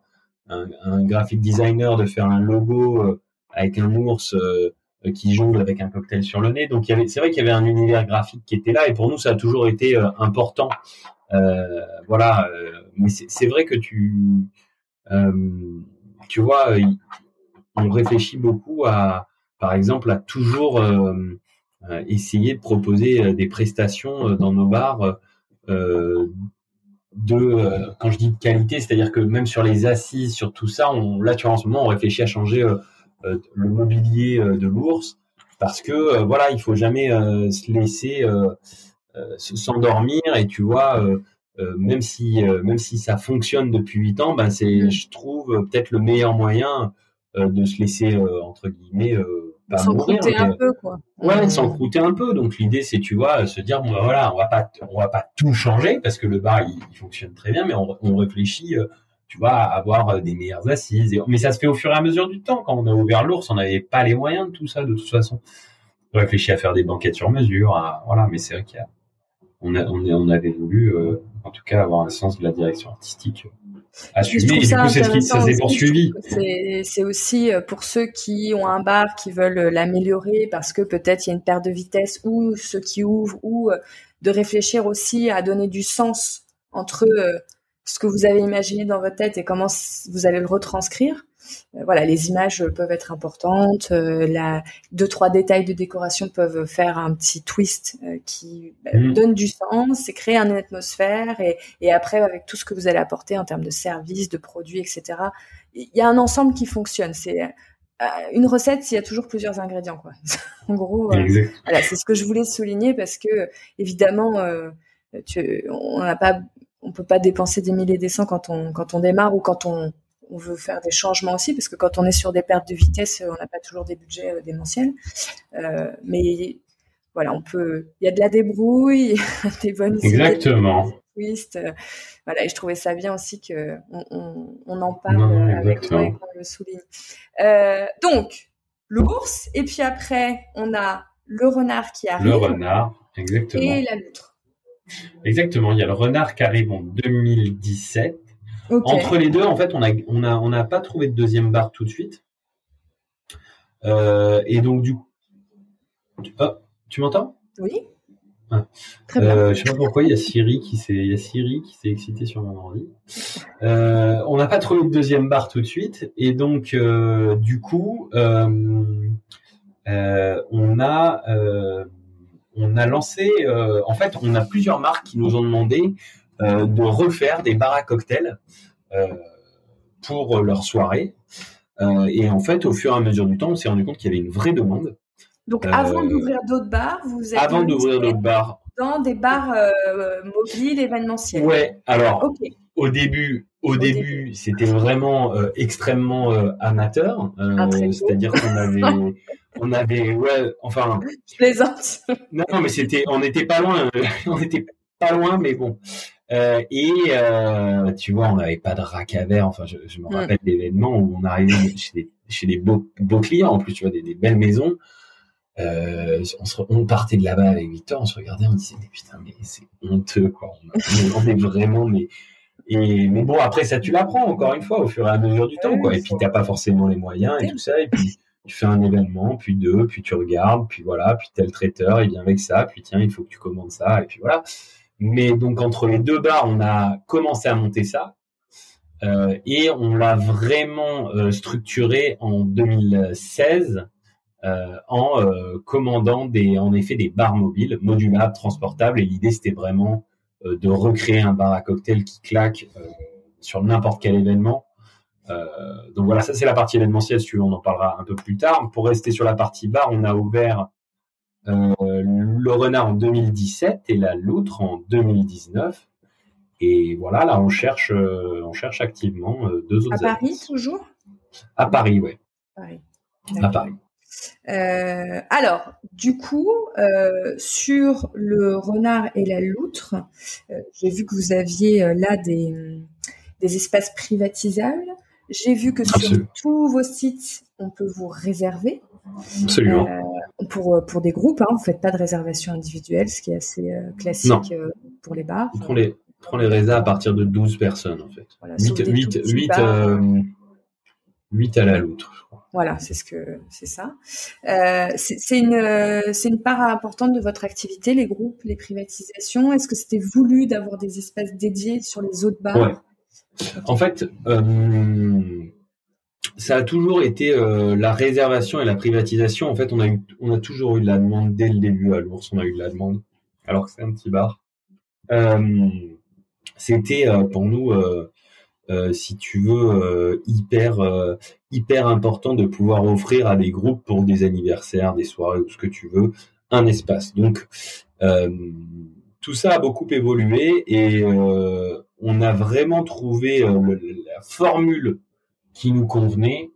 un, un graphic designer de faire un logo euh, avec un ours euh, qui jongle avec un cocktail sur le nez. Donc c'est vrai qu'il y avait un univers graphique qui était là et pour nous ça a toujours été euh, important. voilà, mais c'est vrai que tu tu vois, on réfléchit beaucoup à, par exemple, à toujours essayer de proposer des prestations dans nos bars euh, de euh, quand je dis de qualité, c'est-à-dire que même sur les assises, sur tout ça, on, là tu vois en ce moment on réfléchit à changer euh, euh, le mobilier de l'ours parce que voilà il faut jamais se laisser s'endormir et tu vois même si même si ça fonctionne depuis huit ans, ben c'est mm. je trouve peut-être le meilleur moyen de se laisser entre guillemets sans croûter un peu quoi. Ouais, sans croûter un peu. Donc l'idée c'est tu vois se dire bon bah, voilà on va pas on va pas tout changer parce que le bar il, fonctionne très bien mais on, on réfléchit euh, tu vois à avoir euh, des meilleures assises mais ça se fait au fur et à mesure du temps quand on a ouvert l'ours on n'avait pas les moyens de tout ça de toute façon. On réfléchit à faire des banquettes sur mesure voilà mais c'est vrai qu'il y a on a, on, on avait voulu euh, en tout cas avoir un sens de la direction artistique assumer. Et du coup, c'est ce qui s'est poursuivi. C'est aussi euh, pour ceux qui ont un bar, qui veulent euh, l'améliorer parce que peut-être il y a une perte de vitesse ou ceux qui ouvrent ou euh, de réfléchir aussi à donner du sens entre ce que vous avez imaginé dans votre tête et comment vous allez le retranscrire. Euh, voilà, les images peuvent être importantes, euh, la, deux trois détails de décoration peuvent faire un petit twist euh, qui bah, mm. donne du sens et créer une atmosphère et, et après avec tout ce que vous allez apporter en termes de services, de produits, etc. Il y a un ensemble qui fonctionne. C'est une recette, il y a toujours plusieurs ingrédients, quoi. en gros, voilà, c'est ce que je voulais souligner parce que évidemment, tu, on n'a pas, on peut pas dépenser des milliers des cents quand on quand on démarre ou quand on on veut faire des changements aussi, parce que quand on est sur des pertes de vitesse, on n'a pas toujours des budgets euh, démentiels. Euh, mais voilà, on peut. Il y a de la débrouille, des bonnes Exactement. Twist. Euh, voilà, et je trouvais ça bien aussi que on, en parle avec toi et qu'on le souligne. donc, l'ours, et puis après, on a le renard qui arrive. Le renard, exactement. Et la loutre. Exactement. Il y a le renard qui arrive en 2017 Entre les deux, en fait, on n'a on a, on a pas trouvé de deuxième bar tout de suite. Euh, et donc, du coup. Oh, tu m'entends? Oui. Ah. Très bien. Euh, je sais pas pourquoi il y a Siri qui s'est, il y a Siri qui s'est excité sur mon ordi. Euh, on n'a pas trouvé de deuxième barre tout de suite, et donc du coup, on a, on a lancé. en fait, on a plusieurs marques qui nous ont demandé de refaire des bars à cocktails pour leur soirée. et en fait, au fur et à mesure du temps, on s'est rendu compte qu'il y avait une vraie demande. Donc, avant euh, d'ouvrir d'autres bars, vous êtes avant d'ouvrir d'autres bars dans des bars euh, mobiles événementiels. Ouais. Alors, au début, au, début, c'était vraiment euh, extrêmement amateur. C'est-à-dire qu'on avait, on avait, ouais, enfin. Je plaisante. non, non, mais c'était, on n'était pas loin, on n'était pas loin, mais bon. et tu vois, on n'avait pas de rack à verre. Enfin, je, me hmm. rappelle d'événements où on arrivait chez des, chez des beaux, beaux clients, en plus, tu vois, des, des belles maisons. Euh, on, on, partait de là-bas avec Victor, on se regardait, on disait mais putain mais c'est honteux quoi. On, est vraiment mais et mais bon après ça tu l'apprends encore une fois au fur et à mesure du temps quoi. Et puis t'as pas forcément les moyens et tout ça et puis tu fais un événement, puis deux, puis tu regardes, puis voilà, puis tel traiteur il vient avec ça, puis tiens il faut que tu commandes ça et puis voilà. Mais donc entre les deux bars on a commencé à monter ça. Euh, et on l'a vraiment euh, structuré en 2016 euh, en euh, commandant des, en effet, des bars mobiles, modulables, transportables. Et l'idée, c'était vraiment de recréer un bar à cocktail qui claque sur n'importe quel événement. donc voilà, ça c'est la partie événementielle, si on en parlera un peu plus tard. Pour rester sur la partie bar, on a ouvert le Renard en 2017 et la Loutre en 2019. Et voilà, là on cherche, on cherche activement deux autres. À Paris toujours? À Paris, oui. À Paris. Euh, alors, du coup, euh, sur le renard et la loutre, euh, j'ai vu que vous aviez là des, des espaces privatisables. J'ai vu que sur tous vos sites, on peut vous réserver. Absolument. pour, pour des groupes, hein, vous ne faites pas de réservation individuelle, ce qui est assez classique pour les bars. On prend les, on les réserves à partir de 12 personnes, en fait. 8, 8, 8, à la loutre, je crois. Voilà, c'est ce que c'est ça. Euh, c'est une c'est une part importante de votre activité, les groupes, les privatisations. Est-ce que c'était voulu d'avoir des espaces dédiés sur les autres bars? En fait, euh, ça a toujours été euh, la réservation et la privatisation. En fait, on a eu on a toujours eu de la demande dès le début à l'ours. On a eu de la demande, alors que c'est un petit bar. c'était pour nous euh, si tu veux, euh, hyper euh, hyper important de pouvoir offrir à des groupes pour des anniversaires, des soirées ou ce que tu veux, un espace. Donc tout ça a beaucoup évolué et on a vraiment trouvé la formule qui nous convenait.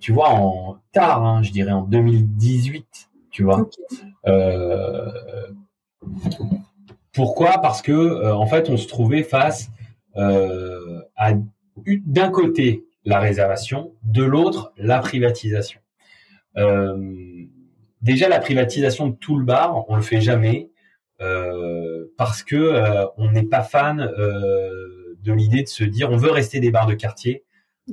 tu vois, en tard, hein, je dirais en 2018, tu vois. pourquoi? Parce que en fait, on se trouvait face euh, à d'un côté la réservation, de l'autre la privatisation. Euh, déjà la privatisation de tout le bar, on le fait jamais euh, parce que euh, on n'est pas fan euh, de l'idée de se dire on veut rester des bars de quartier.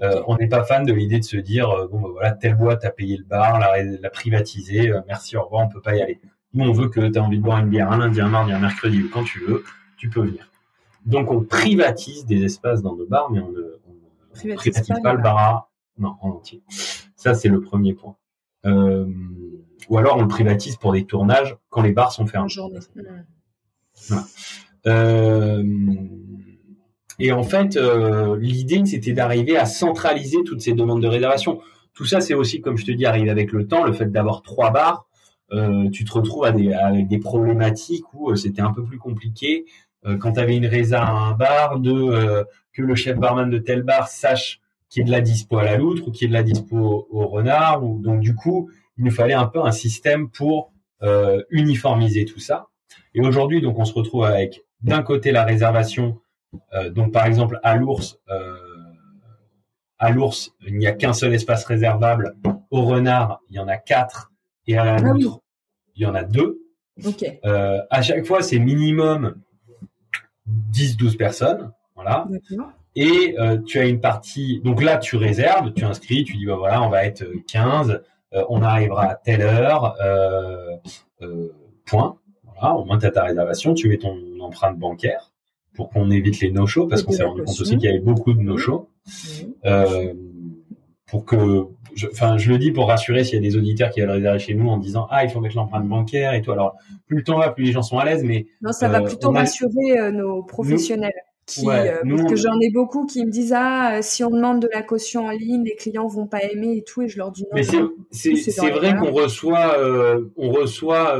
Euh, on n'est pas fan de l'idée de se dire bon bah, voilà telle boîte a payé le bar, la, la privatiser, merci au revoir, on peut pas y aller. Nous on veut que tu as envie de boire une bière un lundi, un mardi, un mercredi ou quand tu veux, tu peux venir. Donc on privatise des espaces dans nos bars, mais on ne, privatise, pas, le bar non, en entier. Ça, c'est le premier point. Euh, ou alors on le privatise pour des tournages quand les bars sont fermés. Euh, et en fait, euh, l'idée, c'était d'arriver à centraliser toutes ces demandes de réservation. Tout ça, c'est aussi, comme je te dis, arrivé avec le temps, le fait d'avoir trois bars. tu te retrouves avec des problématiques où c'était un peu plus compliqué quand tu avais une résa à un bar, de euh, que le chef barman de tel bar sache qu'il y ait de la dispo à la loutre ou qu'il y ait de la dispo au, renard. Ou, donc du coup, il nous fallait un peu un système pour euh, uniformiser tout ça. Et aujourd'hui, donc on se retrouve avec d'un côté la réservation. donc par exemple à l'ours, à l'ours, il n'y a qu'un seul espace réservable. Au renard, il y en a quatre. Et à la ah loutre, il y en a deux. Okay. à chaque fois, c'est minimum 10-12 personnes. Voilà. Et tu as une partie. Donc là, tu réserves, tu inscris, tu dis bah voilà, on va être 15, on arrivera à telle heure, point. Voilà, au moins tu as ta réservation, tu mets ton empreinte bancaire pour qu'on évite les no-shows parce qu'on s'est rendu compte aussi qu'il y avait beaucoup de no-shows. Euh, pour que, enfin, je, le dis pour rassurer s'il y a des auditeurs qui veulent réserver chez nous en disant ah il faut mettre l'empreinte bancaire et tout. Alors plus le temps va, plus les gens sont à l'aise, mais non, ça va euh, plutôt rassurer euh, nos professionnels. Qui, parce que j'en ai beaucoup qui me disent ah si on demande de la caution en ligne les clients vont pas aimer et tout et je leur dis non. Mais c'est vrai qu'on reçoit on reçoit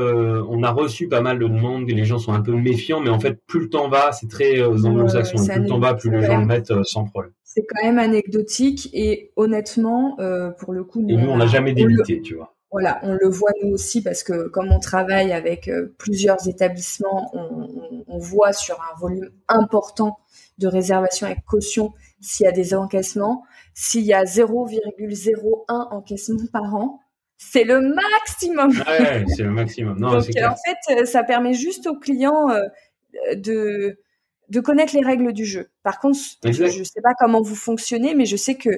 on a reçu pas mal de demandes et les gens sont un peu méfiants mais en fait plus le temps va c'est très anglo-saxon plus le temps va plus les gens le mettent sans problème c'est quand même anecdotique et honnêtement, euh, pour le coup, nous, et nous on n'a jamais débité, tu vois. Voilà, on le voit nous aussi parce que comme on travaille avec euh, plusieurs établissements, on, voit sur un volume important de réservations avec caution s'il y a des encaissements. S'il y a 0,01 encaissement par an, c'est le maximum. Ouais, c'est le maximum. Non, Donc en fait, ça permet juste aux clients euh, de de connaître les règles du jeu. Par contre, je ne sais pas comment vous fonctionnez, mais je sais que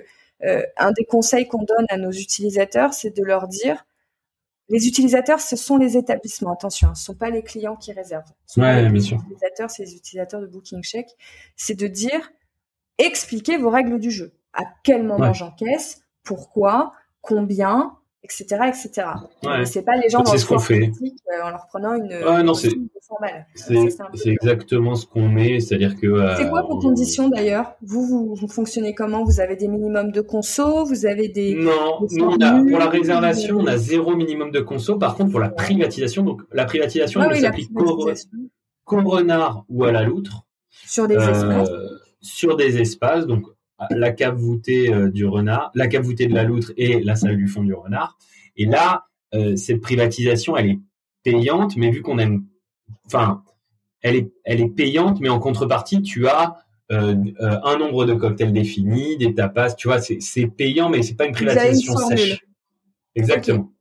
euh, un des conseils qu'on donne à nos utilisateurs, c'est de leur dire les utilisateurs, ce sont les établissements. Attention, ce ne sont pas les clients qui réservent. les utilisateurs, c'est les utilisateurs de Booking Check. C'est de dire expliquez vos règles du jeu. À quel moment j'encaisse Pourquoi Combien etc., etc. Ouais. C'est pas les gens dans ce qu'on fait. Euh, en leur prenant une, non, c'est c'est exactement ce qu'on met, c'est-à-dire que. Euh, c'est quoi vos conditions d'ailleurs? Vous, vous, fonctionnez comment? Vous avez des minimums de conso? Vous avez des non, nous, on a, pour la réservation, on a zéro minimum de conso. Par contre, pour la privatisation, donc la privatisation, elle s'applique qu'au renard ou à la loutre. Sur des euh, espaces. Sur des espaces, donc la cave voûtée euh, du renard, la cave voûtée de la loutre et la salle du fond du renard. Et là, euh, cette privatisation, elle est payante, mais vu qu'on aime, enfin, elle est, elle est payante, mais en contrepartie, tu as euh, un nombre de cocktails définis, des tapas, tu vois, c'est payant, mais c'est pas une privatisation sèche. Exactement.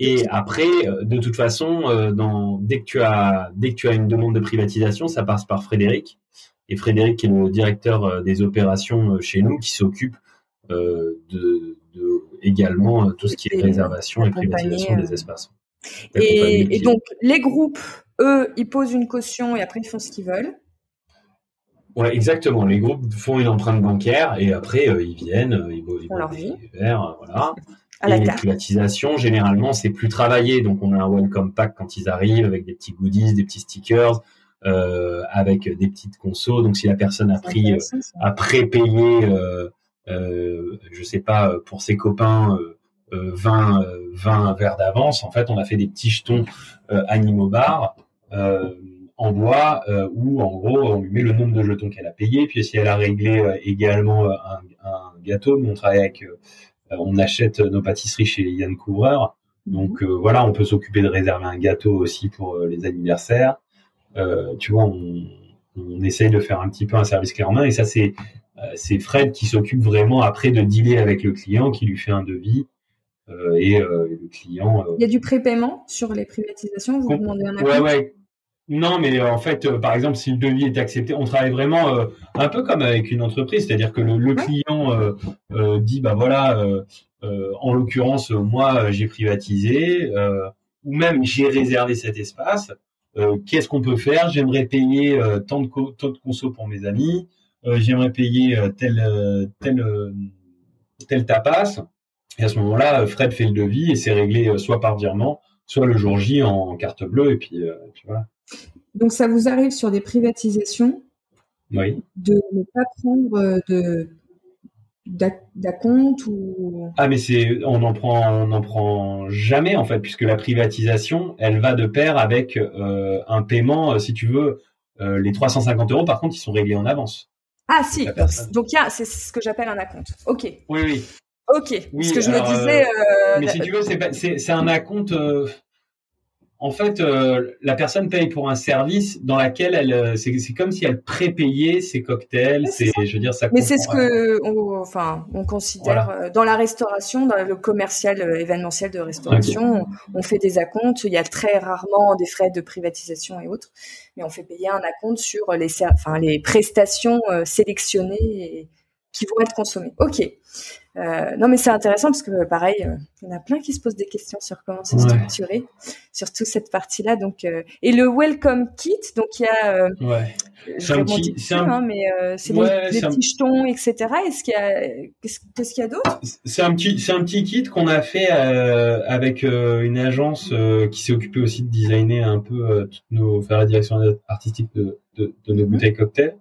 Et après, de toute façon, dans, dès que tu as, dès que tu as une demande de privatisation, ça passe par Frédéric et Frédéric qui est le directeur euh, des opérations euh, chez nous qui s'occupe euh, de, également tout ce qui est réservation et privatisation des espaces. Et, donc les groupes, eux, ils posent une caution et après ils font ce qu'ils veulent. Ouais, exactement. Les groupes font une empreinte bancaire et après ils viennent, ils, font leur vie. voilà. À et les privatisations, généralement, c'est plus travaillé. Donc, on a un welcome pack quand ils arrivent avec des petits goodies, des petits stickers, avec des petites consos. Donc si la personne a pris, euh, a prépayé, euh, euh, je sais pas, pour ses copains. 20, 20 verres d'avance. En fait, on a fait des petits jetons animaux bar en bois où, en gros, on lui met le nombre de jetons qu'elle a payé. Puis, si elle a réglé également un, un, gâteau, on travaille avec, on achète nos pâtisseries chez Yann Couvreur. Donc mhm. voilà, on peut s'occuper de réserver un gâteau aussi pour les anniversaires. Euh, tu vois, on, on, essaye de faire un petit peu un service clé en main. Et ça, c'est euh, c'est Fred qui s'occupe vraiment après de dealer avec le client, qui lui fait un devis. Euh, et le client. Il y a du prépaiement sur les privatisations. Vous demandez un Ouais, ouais. Non, mais en fait, par exemple, si le devis est accepté, on travaille vraiment un peu comme avec une entreprise, c'est-à-dire que le, client dit, bah voilà, en l'occurrence, moi, j'ai privatisé, ou même j'ai réservé cet espace. Euh, qu'est-ce qu'on peut faire? J'aimerais payer euh, tant de, tant de conso pour mes amis. Euh, j'aimerais payer tel tel tel tapas. Et à ce moment-là, Fred fait le devis et c'est réglé soit par virement, soit le jour J en carte bleue. Et puis, tu vois. Donc ça vous arrive sur des privatisations oui. de ne pas prendre de d'acompte ou? Ah mais c'est on en prend on en prend jamais en fait puisque la privatisation elle va de pair avec euh, un paiement euh, si tu veux euh, les 350 euros par contre ils sont réglés en avance. Ah si. Donc il c'est ce que j'appelle un acompte. Ok. Oui oui. Ok. Oui, ce que je me disais mais si tu veux c'est c'est un acompte en fait, euh, la personne paye pour un service dans laquelle elle, euh, c'est, comme si elle prépayait ses cocktails. C'est, je veux dire, ça. Mais c'est ce que, on, enfin, on considère euh, dans la restauration, dans le commercial événementiel de restauration, on, fait des acomptes. Il y a très rarement des frais de privatisation et autres, mais on fait payer un acompte sur les, enfin, les prestations sélectionnées et qui vont être consommées. Ok. Euh, non, mais c'est intéressant parce que pareil, euh, il y en a plein qui se posent des questions sur comment c'est structuré, surtout cette partie-là. Donc, euh, et le welcome kit, donc il y a, ouais. c'est un petit, c'est un... Hein, mais c'est ouais, des, petits jetons, etc. Est-ce qu'il y a, qu'est-ce, qu'il y a d'autre? C'est un petit, c'est un petit kit qu'on a fait avec une agence qui s'est occupée aussi de designer un peu toutes nos, faire la direction artistique de, de, de nos mhm. bouteilles cocktails,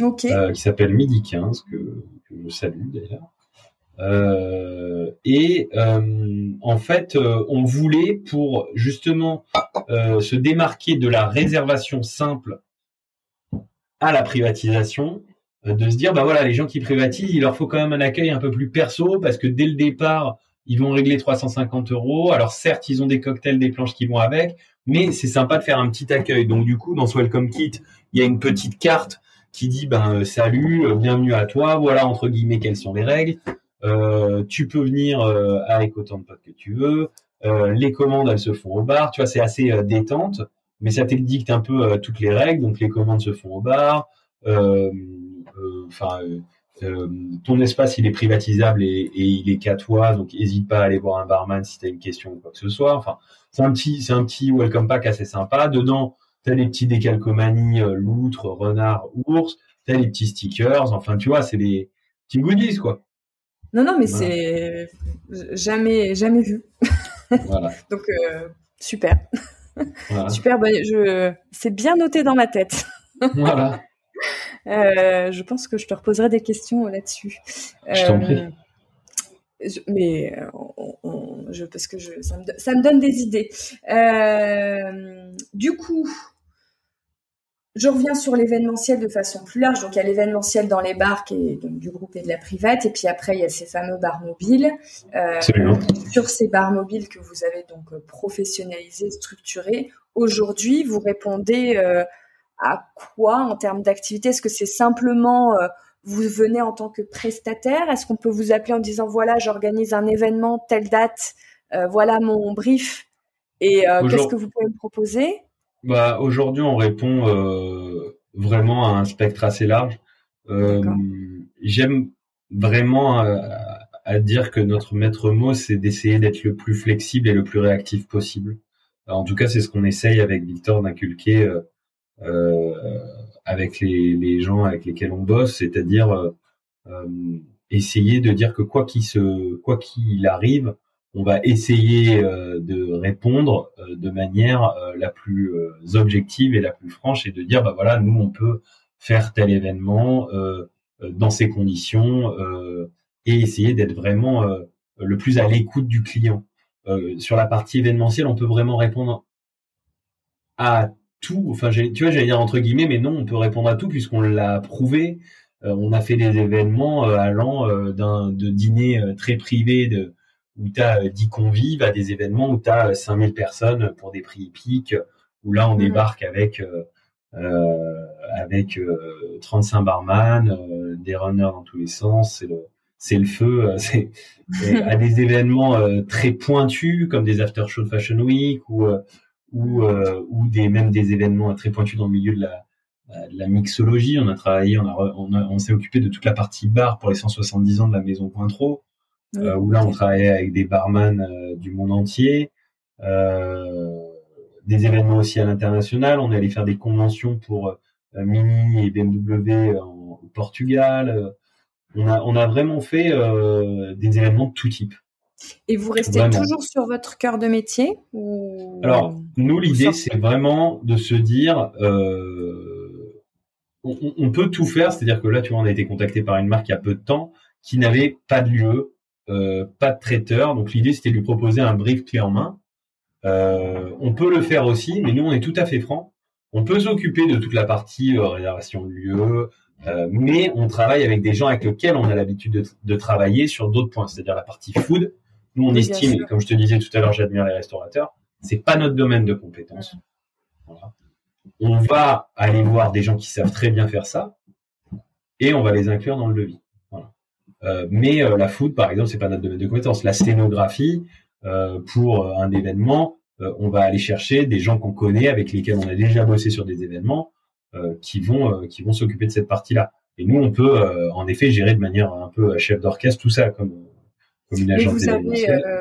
okay. qui s'appelle Midi 15 que, que je salue d'ailleurs. Euh, et euh, en fait, euh, on voulait pour justement se démarquer de la réservation simple à la privatisation, de se dire bah voilà les gens qui privatisent, il leur faut quand même un accueil un peu plus perso parce que dès le départ ils vont régler 350 euros. Alors certes ils ont des cocktails, des planches qui vont avec, mais c'est sympa de faire un petit accueil. Donc du coup dans ce welcome kit il y a une petite carte qui dit ben salut, bienvenue à toi, voilà entre guillemets quelles sont les règles. Euh, tu peux venir euh, avec autant de potes que tu veux. Euh, les commandes, elles se font au bar. Tu vois, c'est assez détente, mais ça te dicte un peu toutes les règles. Donc, les commandes se font au bar. Enfin, ton espace, il est privatisable et, il est qu'à toi. Donc, n'hésite pas à aller voir un barman si tu as une question ou quoi que ce soit. Enfin, c'est un petit, c'est un petit welcome pack assez sympa. Dedans, tu as les petits décalcomanies, loutre, renard, ours. Tu as les petits stickers. Enfin, tu vois, c'est des petits goodies, quoi. Non, non, mais c'est jamais, jamais vu. Voilà. Donc, euh, super. Super, bah, je... c'est bien noté dans ma tête. voilà. Euh, je pense que je te reposerai des questions là-dessus. Je t'en prie. Euh, mais je, parce que je, ça, me, ça me donne des idées. du coup, je reviens sur l'événementiel de façon plus large. Donc, il y a l'événementiel dans les bars qui donc, du groupe et de la private. Et puis après, il y a ces fameux bars mobiles. Euh, sur ces bars mobiles que vous avez donc euh, professionnalisés, structurés, aujourd'hui, vous répondez euh, à quoi en termes d'activité? Est-ce que c'est simplement vous venez en tant que prestataire? Est-ce qu'on peut vous appeler en disant voilà, j'organise un événement, telle date, voilà mon brief et qu'est-ce que vous pouvez me proposer? Bah, Aujourd'hui, on répond euh, vraiment à un spectre assez large. Euh, J'aime vraiment à, à, dire que notre maître mot, c'est d'essayer d'être le plus flexible et le plus réactif possible. en tout cas, c'est ce qu'on essaye avec Victor d'inculquer euh, euh avec les, les, gens avec lesquels on bosse, c'est-à-dire euh, euh, essayer de dire que quoi qu'il se, quoi qu'il arrive, on va essayer euh, de répondre euh, de manière euh, la plus objective et la plus franche et de dire bah voilà nous on peut faire tel événement dans ces conditions et essayer d'être vraiment le plus à l'écoute du client. sur la partie événementielle, on peut vraiment répondre à tout. Enfin, tu vois, j'allais dire entre guillemets, mais non, on peut répondre à tout puisqu'on l'a prouvé. on a fait des événements allant d'un de dîner très privé de où tu as 10 convives à des événements où tu as 5000 personnes pour des prix épiques, où là on mmh. débarque avec euh, euh avec 35 euh, barman, euh, des runners dans tous les sens, c'est le c'est le feu, c'est à des événements très pointus comme des after show de Fashion Week ou ou ou des même des événements très pointus dans le milieu de la de la mixologie. On a travaillé, on a, on, on s'est occupé de toute la partie bar pour les 170 ans de la maison Cointreau. Euh, où là on travaillait avec des barman euh, du monde entier, euh, des événements aussi à l'international. On est allé faire des conventions pour Mini et BMW en, au Portugal. On a, on a vraiment fait des événements de tout type. Et vous restez toujours sur votre cœur de métier ou... Alors, nous, l'idée, c'est vraiment de se dire, euh, on, on, peut tout faire. C'est-à-dire que là, tu vois, on a été contacté par une marque il y a peu de temps qui n'avait pas de lieu, euh, pas de traiteur. Donc l'idée c'était de lui proposer un brief clé en main. Euh, on peut le faire aussi, mais nous on est tout à fait franc. On peut s'occuper de toute la partie euh, réservation de lieu, mais on travaille avec des gens avec lesquels on a l'habitude de, travailler sur d'autres points, c'est-à-dire la partie food. Nous on estime, comme je te disais tout à l'heure, j'admire les restaurateurs. C'est pas notre domaine de compétence. On va aller voir des gens qui savent très bien faire ça et on va les inclure dans le devis. Euh, mais euh, la food, par exemple, c'est pas notre domaine de compétence. La sténographie, euh, pour un événement, on va aller chercher des gens qu'on connaît, avec lesquels on a déjà bossé sur des événements, qui vont qui vont s'occuper de cette partie-là. Et nous, on peut en effet gérer de manière un peu chef d'orchestre tout ça, comme comme une agence vous avez,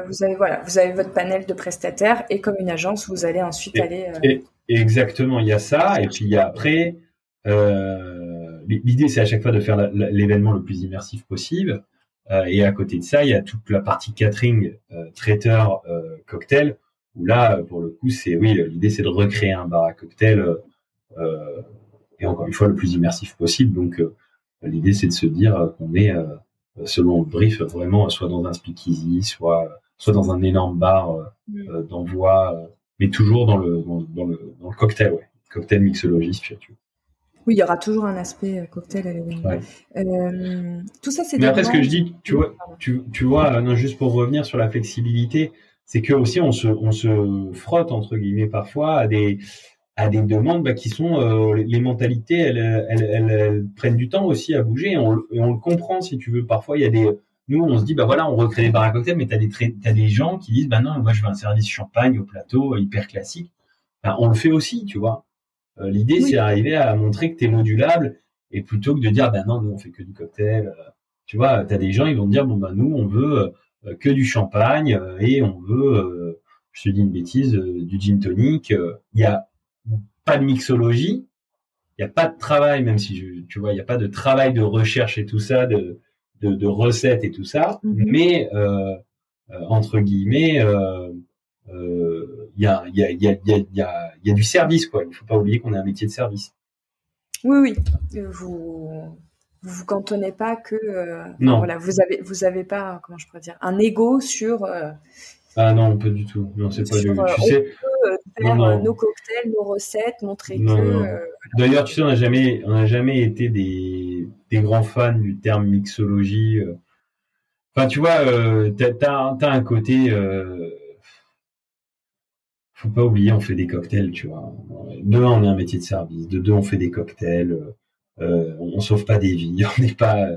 vous avez voilà, vous avez votre panel de prestataires et comme une agence, vous allez ensuite aller. exactement, il y a ça et puis il y a après. Euh, l'idée, c'est à chaque fois de faire l'événement le plus immersif possible. Euh, et à côté de ça, il y a toute la partie catering, euh, traiteur, euh, cocktail, où là, pour le coup, c'est oui, l'idée, c'est de recréer un bar à cocktail, et encore une fois, le plus immersif possible. Donc, l'idée, c'est de se dire qu'on est, selon le brief, vraiment soit dans un speakeasy, soit soit dans un énorme bar mm. d'envoi, mais toujours dans le dans, le dans le cocktail, ouais, cocktail mixologie spiritueux. Oui, il y aura toujours un aspect euh, cocktail à l'événement. Euh, tout ça, c'est. Mais après, ce que je dis, tu vois, tu, tu vois, euh, non, juste pour revenir sur la flexibilité, c'est que aussi on se, on se frotte entre guillemets parfois à des, à des demandes bah, qui sont les mentalités, elles, elles, elles, prennent du temps aussi à bouger et on, et on, le comprend si tu veux. Parfois, il y a des, nous, on se dit bah voilà, on recrée des bars à cocktail, mais t'as des, as des gens qui disent bah non, moi je veux un service champagne au plateau hyper classique. Bah, on le fait aussi, tu vois. Euh, l'idée, c'est d'arriver à montrer que tu es modulable et plutôt que de dire, ben non, nous, on fait que du cocktail. Euh, tu vois, tu as des gens, ils vont te dire, bon, ben nous, on veut euh, que du champagne et on veut, je te dis une bêtise, du gin tonic. Il n'y a pas de mixologie, il n'y a pas de travail, même si tu vois, il n'y a pas de travail de recherche et tout ça, de, de, recettes et tout ça, mm-hmm. mais entre guillemets, il y a, y, a, y, a, y, a, y a du service, quoi. Il ne faut pas oublier qu'on est un métier de service. Oui, oui. Euh, vous vous vous cantonnez pas que euh, non. voilà, vous avez vous avez pas comment je pourrais dire un ego sur euh, ah non, pas du tout. Non, c'est pas du. Tu on sais, peut faire nos cocktails, nos recettes, montrer que. D'ailleurs, tu sais, on n'a jamais, on jamais été des, des grands fans du terme mixologie. Enfin, tu vois, euh, t'as, as, un côté faut pas oublier, on fait des cocktails, tu vois. De un, on est un métier de service. De deux, on fait des cocktails. Euh, on sauve pas des vies. On n'est pas,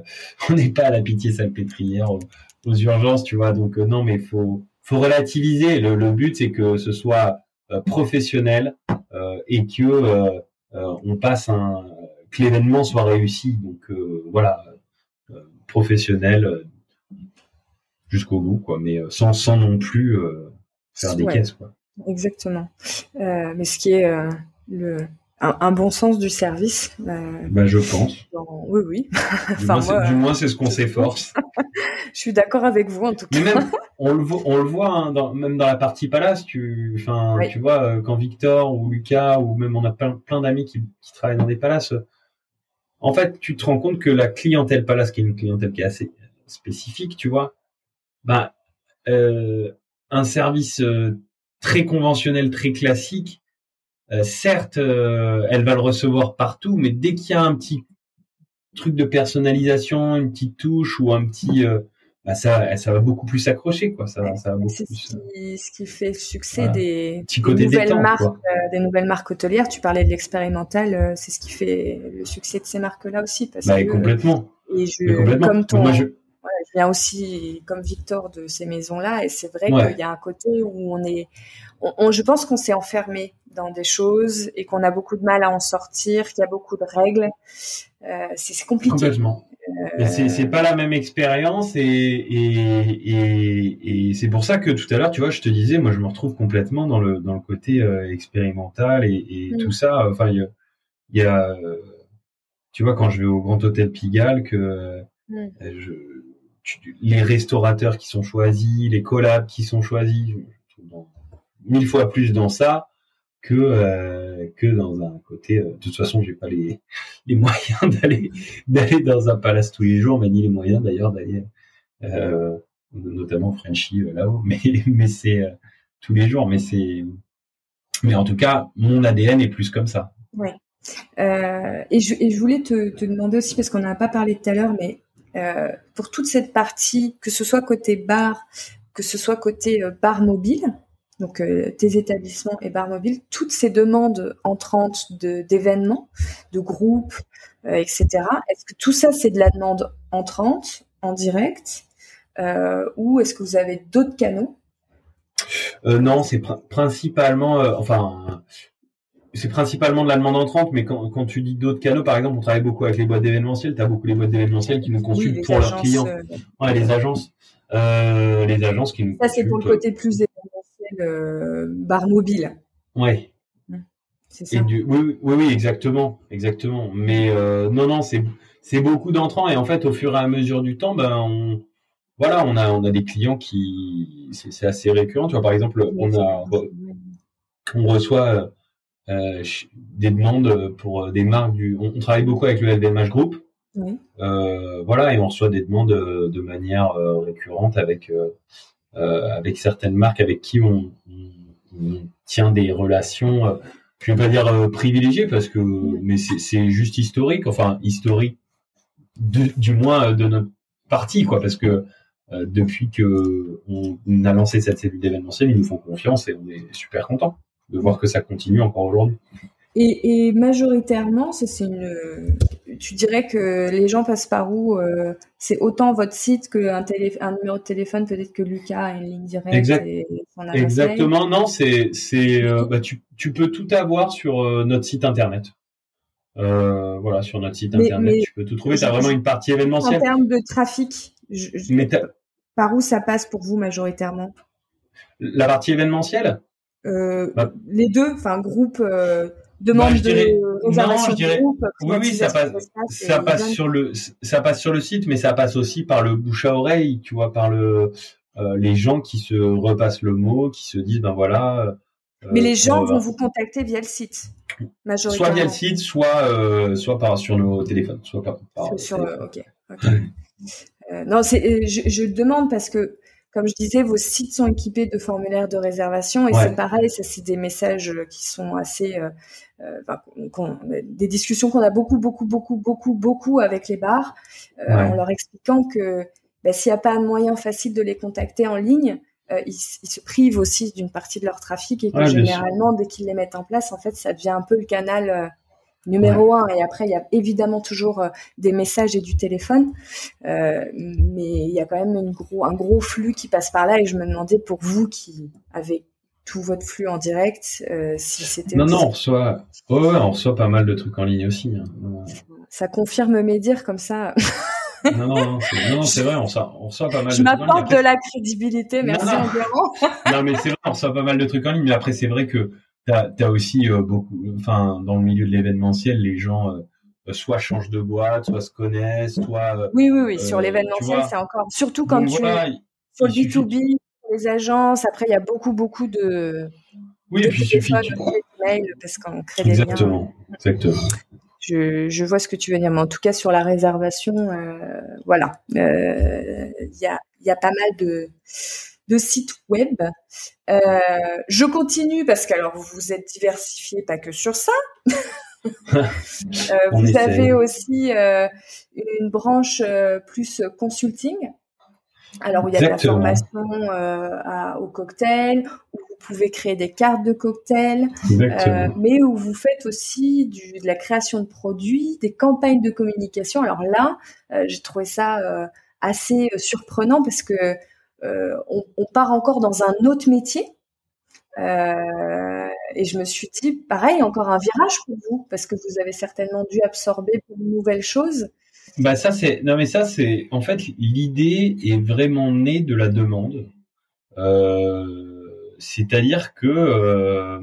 on n'est pas à la pitié salpêtrière aux, aux urgences, tu vois. Donc euh, non, mais faut, faut relativiser. Le, le but, c'est que ce soit euh, professionnel euh, et que on passe un, que l'événement soit réussi. Donc voilà, professionnel jusqu'au bout, quoi. Mais sans, sans non plus faire des caisses, quoi. Exactement. Euh, mais ce qui est euh, le, un, bon sens du service. Euh, bah, je pense. oui, oui. Du, enfin, moins, c'est ce qu'on s'efforce. je suis d'accord avec vous, en tout cas. Mais même, on le, voit, on le voit hein, dans, même dans la partie palace. Tu, enfin, tu vois, quand Victor ou Lucas, ou même on a plein, plein d'amis qui, qui travaillent dans des palaces, en fait, tu te rends compte que la clientèle palace, qui est une clientèle qui est assez spécifique, tu vois, bah, euh, un service très conventionnel, très classique, euh, certes, euh, elle va le recevoir partout, mais dès qu'il y a un petit truc de personnalisation, une petite touche ou un petit, euh, bah ça, ça va beaucoup plus s'accrocher, quoi. Ça, ça va beaucoup plus. Ce qui, ce qui, fait le succès des, nouvelles marques, des nouvelles marques hôtelières. Tu parlais de l'expérimental, c'est ce qui fait le succès de ces marques-là aussi, parce bah, complètement. Et je, complètement. comme ton, Moi, je... je viens aussi comme Victor de ces maisons-là, et c'est vrai qu'il y a un côté où on est, on, je pense qu'on s'est enfermé dans des choses et qu'on a beaucoup de mal à en sortir, qu'il y a beaucoup de règles. Euh, c'est compliqué. Complètement. Euh... C'est pas la même expérience et, et, et, et c'est pour ça que tout à l'heure, tu vois, je te disais, moi, je me retrouve complètement dans le dans le côté euh, expérimental et, mm. tout ça. Enfin, il y a, y a, tu vois, quand je vais au Grand Hôtel Pigalle, que mm. je, les restaurateurs qui sont choisis, les collabs qui sont choisis, je, mille fois plus dans ça que euh, que dans un côté. Euh, de toute façon, j'ai pas les les moyens d'aller d'aller dans un palace tous les jours, mais ni les moyens d'ailleurs d'aller euh, notamment Frenchy là-haut. Mais mais c'est tous les jours. Mais c'est mais en tout cas, mon ADN est plus comme ça. Ouais. et, je, et je voulais te, te demander aussi parce qu'on n'en a pas parlé tout à l'heure, mais pour toute cette partie, que ce soit côté bar, que ce soit côté bar mobile, donc tes établissements et bars mobiles, toutes ces demandes entrantes d'événements, de, groupes, etc. Est-ce que tout ça c'est de la demande entrante en direct ou est-ce que vous avez d'autres canaux? Non, c'est principalement, enfin c'est principalement de la demande entrante, mais quand, quand tu dis d'autres canaux, par exemple, on travaille beaucoup avec les boîtes d'événementiel. Tu as beaucoup les boîtes d'événementiel qui nous consultent pour leurs clients. Euh, ouais, les agences. Euh, les agences qui nous Ça, c'est pour le côté plus événementiel, euh, bar mobile. Ouais. Mmh. C'est ça. oui, oui, oui, exactement. exactement. Mais euh, non, non, c'est c'est beaucoup d'entrants. Et en fait, au fur et à mesure du temps, ben, on, voilà, on a, on a des clients qui. C'est assez récurrent. Tu vois, par exemple, on, a, on reçoit euh, des demandes pour euh, des marques du. On, travaille beaucoup avec le LVMH Group. Euh, voilà, et on reçoit des demandes de manière récurrente avec avec certaines marques avec qui on, tient des relations. je vais pas dire privilégiées parce que, mais c'est juste historique. Enfin, historique du moins de notre partie, quoi, parce que depuis que on, a lancé cette cellule d'événementiel, ils nous font confiance et on est super contents de voir que ça continue encore aujourd'hui. Et, majoritairement, c'est une. Tu dirais que les gens passent par où euh, C'est autant votre site qu'un un numéro de téléphone, peut-être que Lucas a une ligne directe. Exact. Exactement. Non, c'est c'est euh, bah, tu, tu peux tout avoir sur euh, notre site internet. voilà, sur notre site internet, tu peux tout trouver. Tu as vraiment une partie événementielle. En termes de trafic, par où ça passe pour vous majoritairement? La partie événementielle? Bah. les deux, enfin groupe euh, demande bah, de réservation groupe, oui oui ça passe ça passe sur le ça passe sur le site mais ça passe aussi par le bouche à oreille tu vois par le euh, les gens qui se repassent le mot qui se disent ben voilà mais les gens vont vous contacter via le site majoritairement soit via le site soit soit par sur nos téléphones soit par, sur, ok, non je, je demande parce que comme je disais, vos sites sont équipés de formulaires de réservation et c'est pareil, ça c'est des messages euh, qui sont assez, euh, euh des discussions qu'on a beaucoup, beaucoup, beaucoup, beaucoup, beaucoup avec les bars, euh, en leur expliquant que bah, s'il n'y a pas un moyen facile de les contacter en ligne, euh, ils, ils, se privent aussi d'une partie de leur trafic et que généralement, dès qu'ils les mettent en place, en fait, ça devient un peu le canal numéro un. Et après, il y a évidemment toujours euh, des messages et du téléphone, euh, mais il y a quand même une gros, un gros flux qui passe par là. Et je me demandais pour vous qui avez tout votre flux en direct, euh, si c'était. Non, non, on reçoit, on reçoit pas mal de trucs en ligne aussi. Hein. Ça confirme mes dires comme ça. non, non, non, c'est vrai, on reçoit, on reçoit pas mal je de trucs en ligne. Je m'apporte de la crédibilité, merci non, non, mais c'est vrai, on reçoit pas mal de trucs en ligne, mais après, c'est vrai que T'as as aussi euh, beaucoup, enfin, dans le milieu de l'événementiel, les gens euh, soit changent de boîte, soit se connaissent, soit. Euh, oui, oui, oui. sur l'événementiel, c'est encore. Surtout quand tu. Voilà, sur le B2B, les agences, après, il y a beaucoup, beaucoup de. Oui, et puis il suffit. parce qu'on crée exactement, des liens. Exactement. Je, je, vois ce que tu veux dire, mais en tout cas, sur la réservation, voilà. Il y, a, y a pas mal de de sites web. Euh, je continue parce que alors vous êtes diversifié pas que sur ça. Euh, vous avez aussi euh, une branche plus consulting. Alors il y a de la formation au cocktail, où vous pouvez créer des cartes de cocktail, mais où vous faites aussi de la création de produits, des campagnes de communication. Alors là, j'ai trouvé ça assez surprenant parce que euh, on, part encore dans un autre métier. Euh, et je me suis dit, pareil, encore un virage pour vous, parce que vous avez certainement dû absorber de nouvelles choses. Bah ça c'est non mais ça c'est en fait l'idée est vraiment née de la demande. Euh, c'est-à-dire que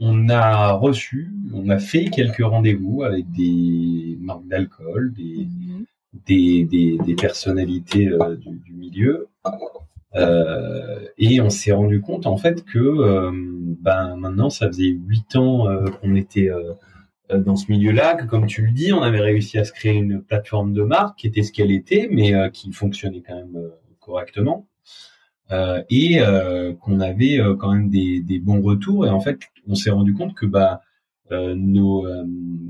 on a reçu, on a fait quelques rendez-vous avec des marques d'alcool, des, mhm des, des, des personnalités euh, du, du, milieu. Euh, et on s'est rendu compte en fait que euh, ben maintenant ça faisait huit ans qu'on était dans ce milieu-là, que comme tu le dis, on avait réussi à se créer une plateforme de marque qui était ce qu'elle était, mais qui fonctionnait quand même correctement. Euh, et euh, qu'on avait euh, quand même des, des, bons retours et en fait on s'est rendu compte que bah nos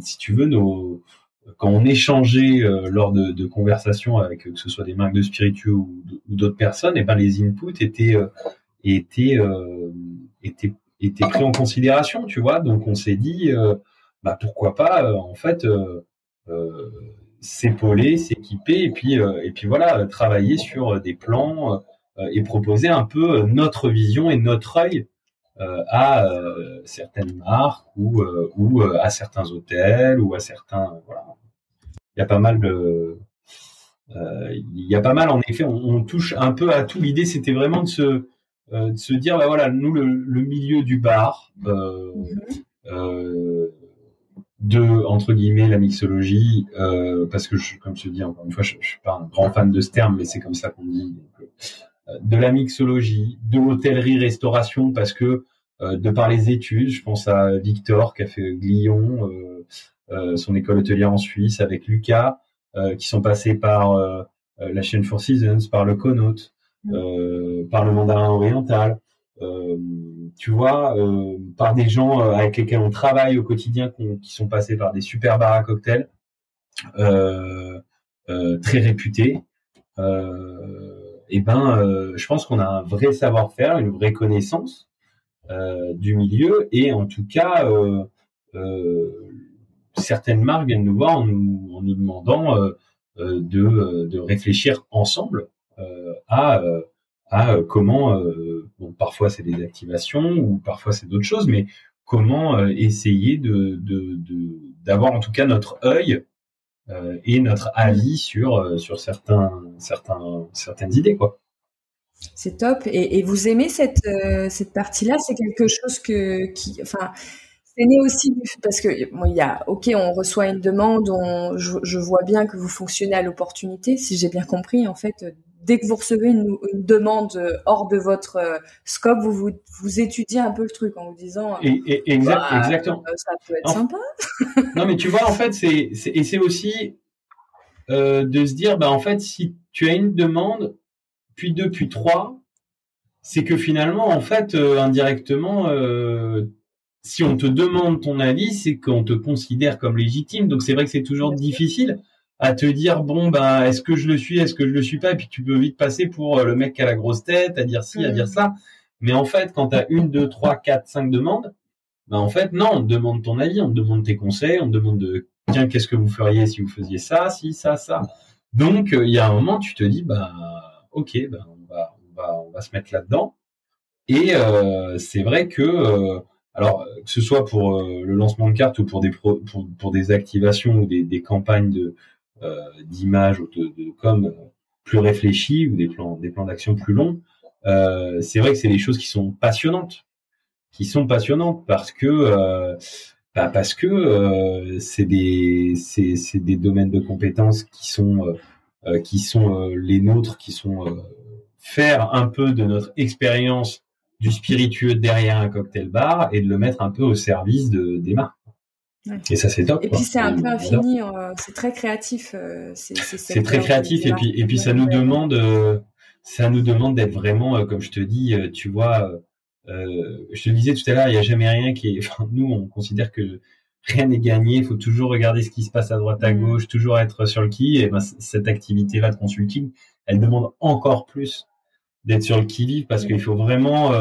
si tu veux nos quand on échangeait euh, lors de, de, conversations avec que ce soit des marques de spiritueux ou, d'autres personnes, et eh ben les inputs étaient euh, était était était pris en considération, tu vois. Donc on s'est dit, bah pourquoi pas, en fait, s'épauler, s'équiper et puis et puis voilà, travailler sur des plans et proposer un peu notre vision et notre œil à certaines marques ou ou à certains hôtels ou à certains voilà. Il y a pas mal de il y a pas mal en effet on, touche un peu à tout l'idée c'était vraiment de se de se dire bah voilà nous le, le milieu du bar euh, euh, de entre guillemets la mixologie euh, parce que je, comme je dis encore une fois je, je, suis pas un grand fan de ce terme mais c'est comme ça qu'on dit euh, de la mixologie de l'hôtellerie restauration parce que euh, de par les études je pense à Victor qui a fait Glion euh, son école hôtelière en Suisse avec Lucas qui sont passés par la chaîne Four Seasons par le Conote mm. par le Mandarin Oriental tu vois, euh, par des gens euh, avec lesquels on travaille au quotidien, qui sont passés par des super bars à cocktails, euh, très réputés. Et ben, je pense qu'on a un vrai savoir-faire, une vraie connaissance du milieu, et en tout cas, certaines marques viennent nous voir en nous, demandant de, réfléchir ensemble à comment parfois c'est des activations ou parfois c'est d'autres choses, mais comment euh, essayer de d'avoir en tout cas notre œil euh, et notre avis sur euh, sur certains certains certaines idées quoi. C'est top. Et, vous aimez cette cette partie-là? C'est quelque chose que qui enfin c'est né aussi parce que il y a ok on reçoit une demande, on, je vois bien que vous fonctionnez à l'opportunité si j'ai bien compris en fait dès que vous recevez une, demande hors de votre euh, scope, vous, vous, étudiez un peu le truc en vous disant et, bah, exactement. euh, ça peut être sympa. non mais tu vois en fait c'est et c'est aussi euh, de se dire bah en fait si tu as une demande puis deux puis trois c'est que finalement en fait indirectement si on te demande ton avis c'est qu'on te considère comme légitime. Donc c'est vrai que c'est toujours difficile à te dire bon ben est-ce que je le suis, est-ce que je le suis pas, et puis tu peux vite passer pour euh, le mec qui a la grosse tête, à dire ci, à dire mm. ça. Mais en fait, quand tu as une, deux, trois, quatre, cinq demandes, ben en fait non, on te demande ton avis, on te demande tes conseils, on te demande de tiens qu'est-ce que vous feriez si vous faisiez ça, si ça, ça. Donc euh, il y a un moment tu te dis bah ok ben on va on va on va se mettre là-dedans. Et euh, c'est vrai que alors que ce soit pour le lancement de cartes ou pour des pour, pour des activations ou des, des campagnes de euh, d'image ou de, de com euh, plus réfléchis ou des plans des plans d'action plus longs, euh, c'est vrai que c'est des choses qui sont passionnantes, qui sont passionnantes parce que bah parce que c'est des c'est c'est des domaines de compétences qui sont qui sont les nôtres, qui sont faire un peu de notre expérience du spiritueux derrière un cocktail bar et de le mettre un peu au service de, des marques. Et ça, c'est top. Et puis, c'est un peu infini, euh, c'est très créatif. Euh, c'est très créatif. Et puis, et puis, ça nous demande, euh, ça nous demande d'être vraiment, comme je te dis, tu vois, je te disais tout à l'heure, il n'y a jamais rien qui est, enfin, nous, on considère que rien n'est gagné. Il faut toujours regarder ce qui se passe à droite, à mm. gauche, toujours être sur le qui. Et ben, cette activité-là de consulting, elle demande encore plus d'être sur le qui-vive parce mm. qu'il faut vraiment,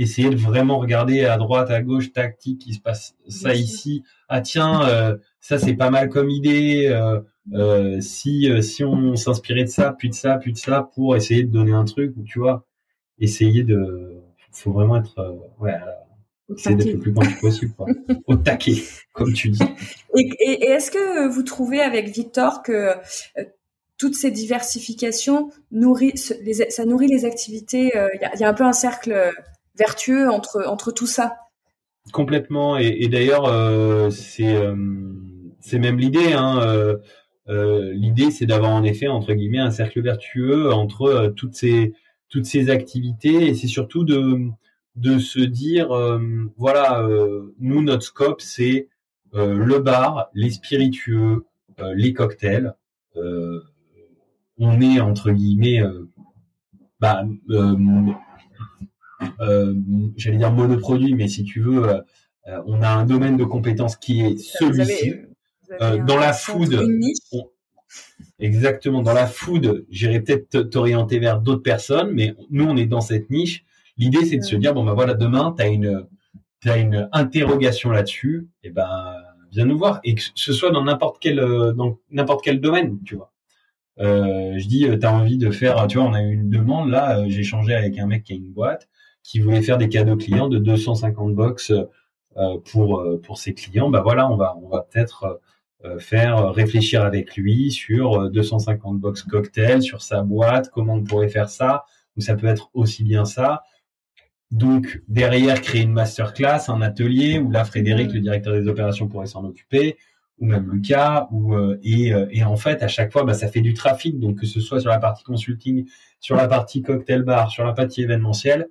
essayer de vraiment regarder à droite, à gauche, tactique, qui se passe ça ici. Ah tiens, euh, ça c'est pas mal comme idée. Euh, euh, si si on s'inspirait de ça, puis de ça, puis de ça, pour essayer de donner un truc, tu vois, essayer de, faut vraiment être, ouais, essayer d'être le plus pointu possible, quoi. au taquet, comme tu dis. Et, et, est-ce que vous trouvez avec Victor que toutes ces diversifications nourrit, ça nourrit les activités. Il y, y, a un peu un cercle vertueux entre, entre tout ça. Complètement. Et, d'ailleurs, euh, c'est euh, c'est même l'idée. Hein, euh, l'idée, c'est d'avoir en effet entre guillemets un cercle vertueux entre toutes ces activités. Et c'est surtout de de se dire, voilà, nous notre scope, c'est le bar, les spiritueux, les cocktails. on est entre guillemets bah, j'allais dire monoproduit, mais si tu veux, euh, euh, on a un domaine de compétences qui est celui-ci. dans la food, exactement, dans la food, j'irais peut-être t'orienter vers d'autres personnes, mais nous, on est dans cette niche. L'idée, c'est de se dire, bon, ben voilà, demain, tu as une, as une interrogation là-dessus, et ben, viens nous voir. Et que ce soit dans n'importe quel, dans n'importe quel domaine, tu vois. Euh, je dis, tu as envie de faire, tu vois, on a eu une demande, là, j'ai échangé avec un mec qui a une boîte, qui voulait faire des cadeaux clients de 250 box euh, pour, pour ses clients. Ben voilà, on va, on va peut-être euh, faire réfléchir avec lui sur 250 euh, box cocktails, sur sa boîte, comment on pourrait faire ça, ou ça peut être aussi bien ça. Donc derrière créer une masterclass, un atelier où là Frédéric, le directeur des opérations, pourrait s'en occuper, ou même Lucas, ou euh, et, et en fait à chaque fois bah, ça fait du trafic, donc que ce soit sur la partie consulting, sur la partie cocktail bar, sur la partie événementielle.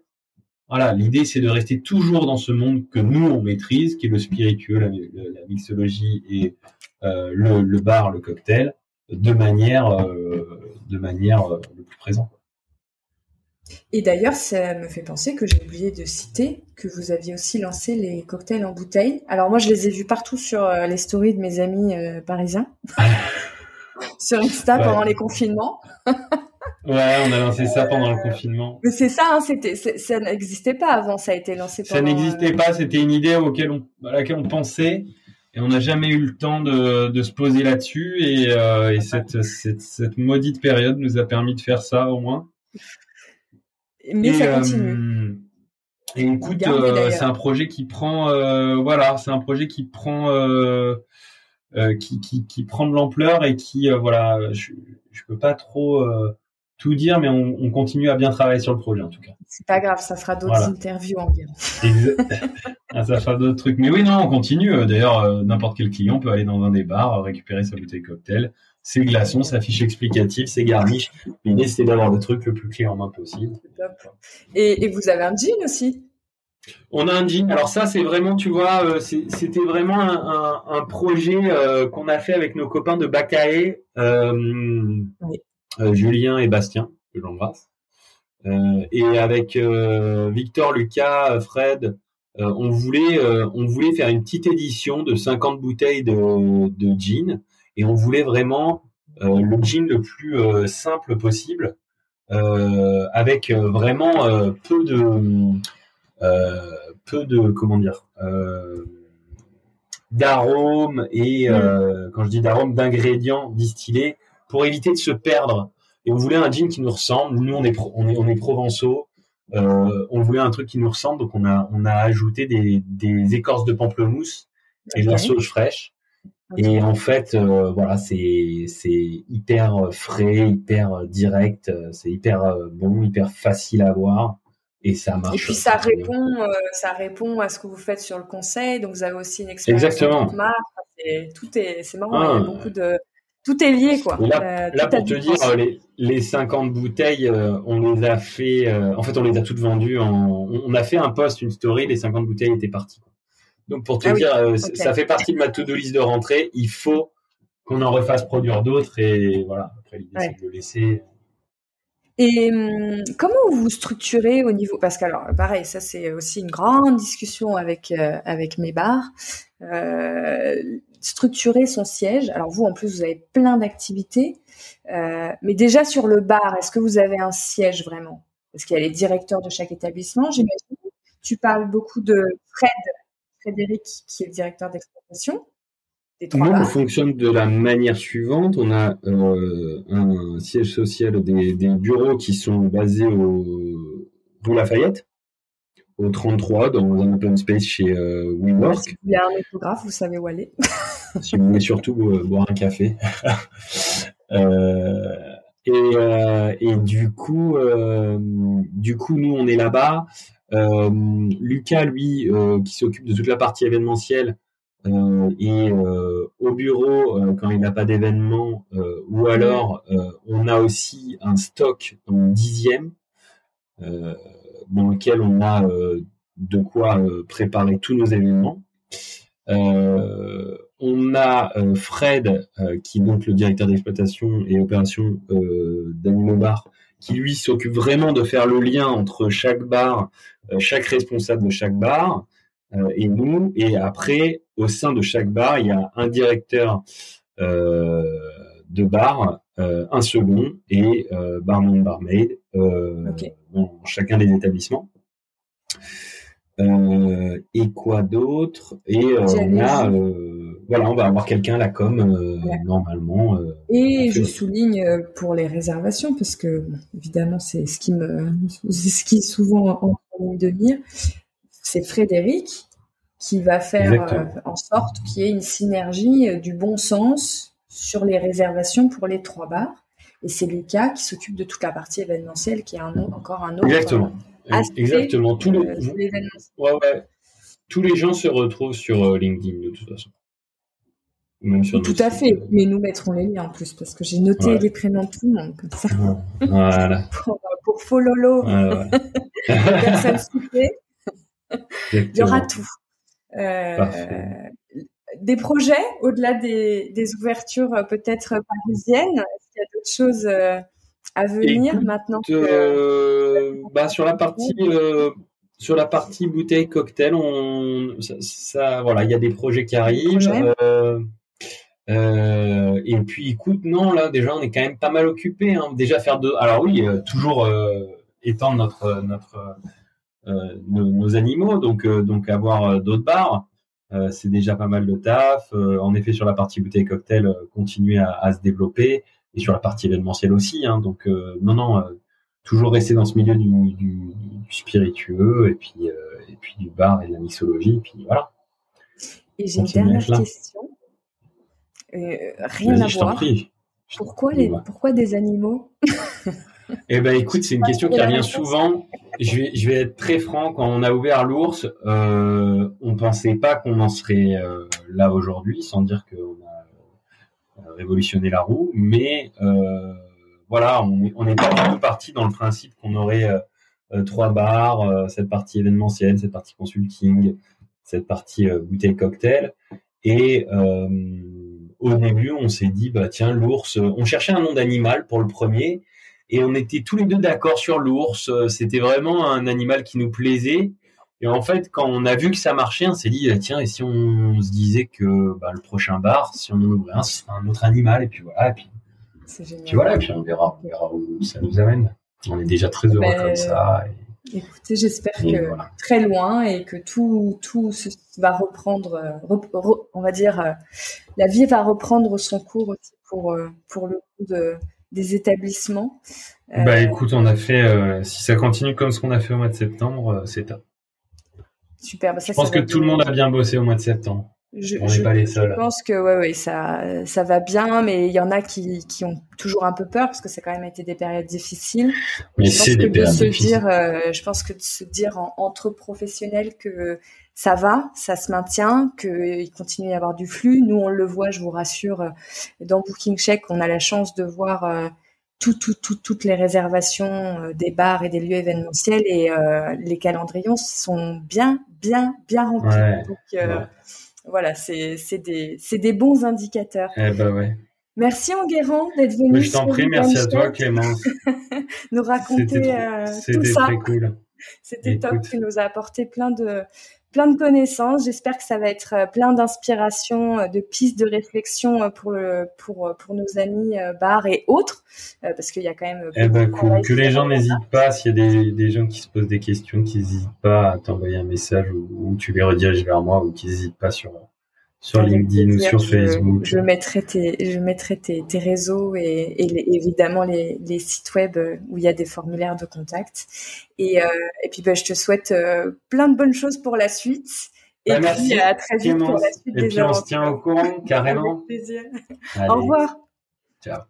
Voilà, l'idée c'est de rester toujours dans ce monde que nous on maîtrise, qui est le spiritueux, la, la mixologie et euh, le, bar, le cocktail, de manière, euh, de manière euh, le plus présente. Et d'ailleurs, ça me fait penser que j'ai oublié de citer que vous aviez aussi lancé les cocktails en bouteille. Alors moi, je les ai vus partout sur les stories de mes amis parisiens, sur Insta pendant les confinements. ouais, on a lancé ça pendant le confinement. Mais c'est ça, hein, c'était, ça n'existait pas avant, ça a été lancé. Pendant, ça n'existait pas, c'était une idée auquel on, à laquelle on pensait et on n'a jamais eu le temps de, se poser là-dessus et, euh, cette, maudite période nous a permis de faire ça au moins. Mais ça continue. Euh, et écoute, euh, c'est un projet qui prend, voilà, c'est un projet qui prend, qui, prend de l'ampleur et qui, voilà, je, je peux pas trop tout dire, mais on, continue à bien travailler sur le projet en tout cas. C'est pas grave, ça fera d'autres interviews environ. Ah, ça fera d'autres trucs. Mais oui, non, on continue. D'ailleurs, euh, n'importe quel client peut aller dans un des bars, récupérer sa bouteille cocktail, ses glaçons, sa fiche explicative, ses garniches. L'idée, c'est d'avoir des trucs le plus clé en main possible. Et, vous avez un jean aussi? On a un jean. Alors ça, c'est vraiment, tu vois, euh, c'était vraiment un, projet euh, qu'on a fait avec nos copains de Bacaé. oui. Euh, Julien et Bastien, que j'embrasse. Euh, et avec euh, Victor, Lucas, Fred, on voulait on voulait faire une petite édition de 50 bouteilles de, de gin et on voulait vraiment le gin le plus simple possible avec vraiment peu de peu de comment dire d'arômes et mm. quand je dis d'arômes d'ingrédients distillés pour éviter de se perdre. Et on voulait un jean qui nous ressemble. Nous, on est, on est, on est provençaux. Euh, on voulait un truc qui nous ressemble, donc on a, on a ajouté des, des écorces de pamplemousse et de la sauge fraîche. Et en fait, euh, voilà, c'est c'est hyper frais, hyper direct, c'est hyper bon, hyper facile à voir et ça marche. Et puis ça répond, euh, ça répond à ce que vous faites sur le conseil. Donc vous avez aussi une expérience Exactement. tout est, c'est marrant. il y a ah. beaucoup de tout est lié, quoi. Là, euh, pour te dire, les, les 50 bouteilles, euh, on les a fait, euh, en fait, on les a toutes vendues. on a fait un post, une story, les 50 bouteilles étaient parties. Donc, pour te ah dire, ça fait partie de ma to-do list de rentrée. Il faut qu'on en refasse produire d'autres et voilà. Après, l'idée, c'est de le laisser. Et hum, comment vous structurez au niveau parce que alors pareil ça c'est aussi une grande discussion avec avec mes bars structurer son siège. Alors vous, en plus, vous avez plein d'activités. Euh, mais déjà sur le bar, est-ce que vous avez un siège vraiment? Parce qu'il y a les directeurs de chaque établissement, j'imagine. Tu parles beaucoup de Fred, Frédéric, qui est le directeur d'exploitation. Nous, on fonctionne de la manière suivante. On a euh, un siège social des, des, bureaux qui sont basés au rue Lafayette au 33 dans un open space chez euh, WeWork. Il y a un échographe, vous savez où aller. si vous voulez surtout euh, boire un café. euh, et, euh, et, du coup, du coup, nous on est là-bas. Lucas, lui, qui s'occupe de toute la partie événementielle, et au bureau quand il n'a pas d'événement, ou alors on a aussi un stock en dixième dans lequel on a euh, de quoi euh, préparer tous nos événements. Euh, on a Fred, qui est donc le directeur d'exploitation et opération d'Animo Bar, qui lui s'occupe vraiment de faire le lien entre chaque bar, chaque responsable de chaque bar et nous. Et après, au sein de chaque bar, il y a un directeur de bar, un second et barman barmaid dans chacun des établissements. et quoi d'autre? Et on a voilà, on va avoir quelqu'un à la com normalement. et je souligne pour les réservations parce que évidemment c'est ce qui me, ce qui est souvent en ligne de mire, c'est Frédéric qui va faire en sorte qu'il y ait une synergie du bon sens sur les réservations pour les trois bars. Et c'est Lucas qui s'occupe de toute la partie événementielle, qui est un, encore un autre. Exactement. Exactement. Tous les, ouais, ouais. Tous les gens se retrouvent sur euh, LinkedIn de toute façon. tout à fait. Euh, Mais nous mettrons les liens en plus parce que j'ai noté les prénoms de tout le monde comme ça. Voilà. pour, pour Fololo. Personne Il y aura tout. Euh, des projets au-delà des, ouvertures euh, peut-être parisiennes? Est-ce qu'il y a d'autres choses euh, à venir maintenant euh, bah, sur la partie sur la partie bouteille cocktail, on ça, voilà, il y a des projets qui arrivent. et puis écoute, non là déjà on est quand même pas mal occupé. Hein. Déjà faire de, alors oui, toujours étendre notre notre nos, animaux, donc donc avoir d'autres bars. Euh, c'est déjà pas mal de taf. Euh, en effet, sur la partie bouteille cocktail, euh, continuer à, se développer et sur la partie événementielle aussi. Hein. donc non, non, toujours rester dans ce milieu du, spiritueux et puis et puis du bar et de la mixologie. Et puis voilà. Et j'ai une dernière question. rien à voir. Pourquoi, les, pourquoi des animaux? Eh ben, écoute, c'est une question qui revient souvent. Je vais, être très franc. Quand on a ouvert l'ours, euh, on pensait pas qu'on en serait euh, là aujourd'hui, sans dire qu'on a euh, révolutionné la roue. Mais euh, voilà, on est, pas du tout parti dans le principe qu'on aurait trois bars, cette partie événementielle, cette partie consulting, cette partie bouteille cocktail. Et au début, on s'est dit, bah tiens, l'ours. On cherchait un nom d'animal pour le premier et on était tous les deux d'accord sur l'ours. Euh, c'était vraiment un animal qui nous plaisait. Et en fait, quand on a vu que ça marchait, on s'est dit tiens, et si on se disait que bah, le prochain bar, si on en ouvrait un, ce serait un autre animal. Et puis voilà. Et puis, puis voilà. Et puis on verra, on verra où ça nous amène. On est déjà très heureux comme ça. Écoutez, j'espère que très loin et que tout, tout va reprendre, euh, on va dire, euh, la vie va reprendre son cours aussi pour, pour le coup de, des établissements. Bah euh, écoute, on a fait, euh, si ça continue comme ce qu'on a fait au mois de septembre, euh, c'est top. Super. Bah je pense que tout le monde a bien bossé au mois de septembre. Je, on n'est pas les seuls. Je pense que ouais, ouais, ça, ça va bien, mais il y en a qui, qui ont toujours un peu peur parce que ça a quand même été des périodes difficiles. Mais c'est des périodes difficiles. Dire, je pense que de se dire entre professionnels que ça va, ça se maintient, qu'il continue à y avoir du flux. Nous, on le voit, je vous rassure, euh, dans Booking Check, on a la chance de voir euh, tout, tout, toutes les réservations euh, des bars et des lieux événementiels et les calendrions sont bien, bien, bien remplis. Donc, voilà, c'est des, des bons indicateurs. Eh ben ouais. Merci Enguerrand d'être venu. je t'en prie, merci à toi Clémence. nous raconter tout ça. C'était très cool. C'était top, tu nous as apporté plein de, plein de connaissances. J'espère que ça va être euh, plein d'inspiration, euh, de pistes de réflexion euh, pour le, pour pour nos amis bar et autres, parce qu'il y a quand même. Eh ben cool. Que les gens n'hésitent pas. S'il y a des, des gens qui se posent des questions, qui n'hésitent pas à t'envoyer un message ou, tu les rediriges vers moi ou qui n'hésitent pas sur sur LinkedIn ou sur Facebook. Je, mettrai tes, je mettrai tes, tes réseaux et, et évidemment les, les, sites web où il y a des formulaires de contact. Et, euh, et puis bah, je te souhaite euh, plein de bonnes choses pour la suite. Et bah, puis merci, à très vite pour la suite et puis on se tient au courant carrément. Avec plaisir. au revoir. Ciao.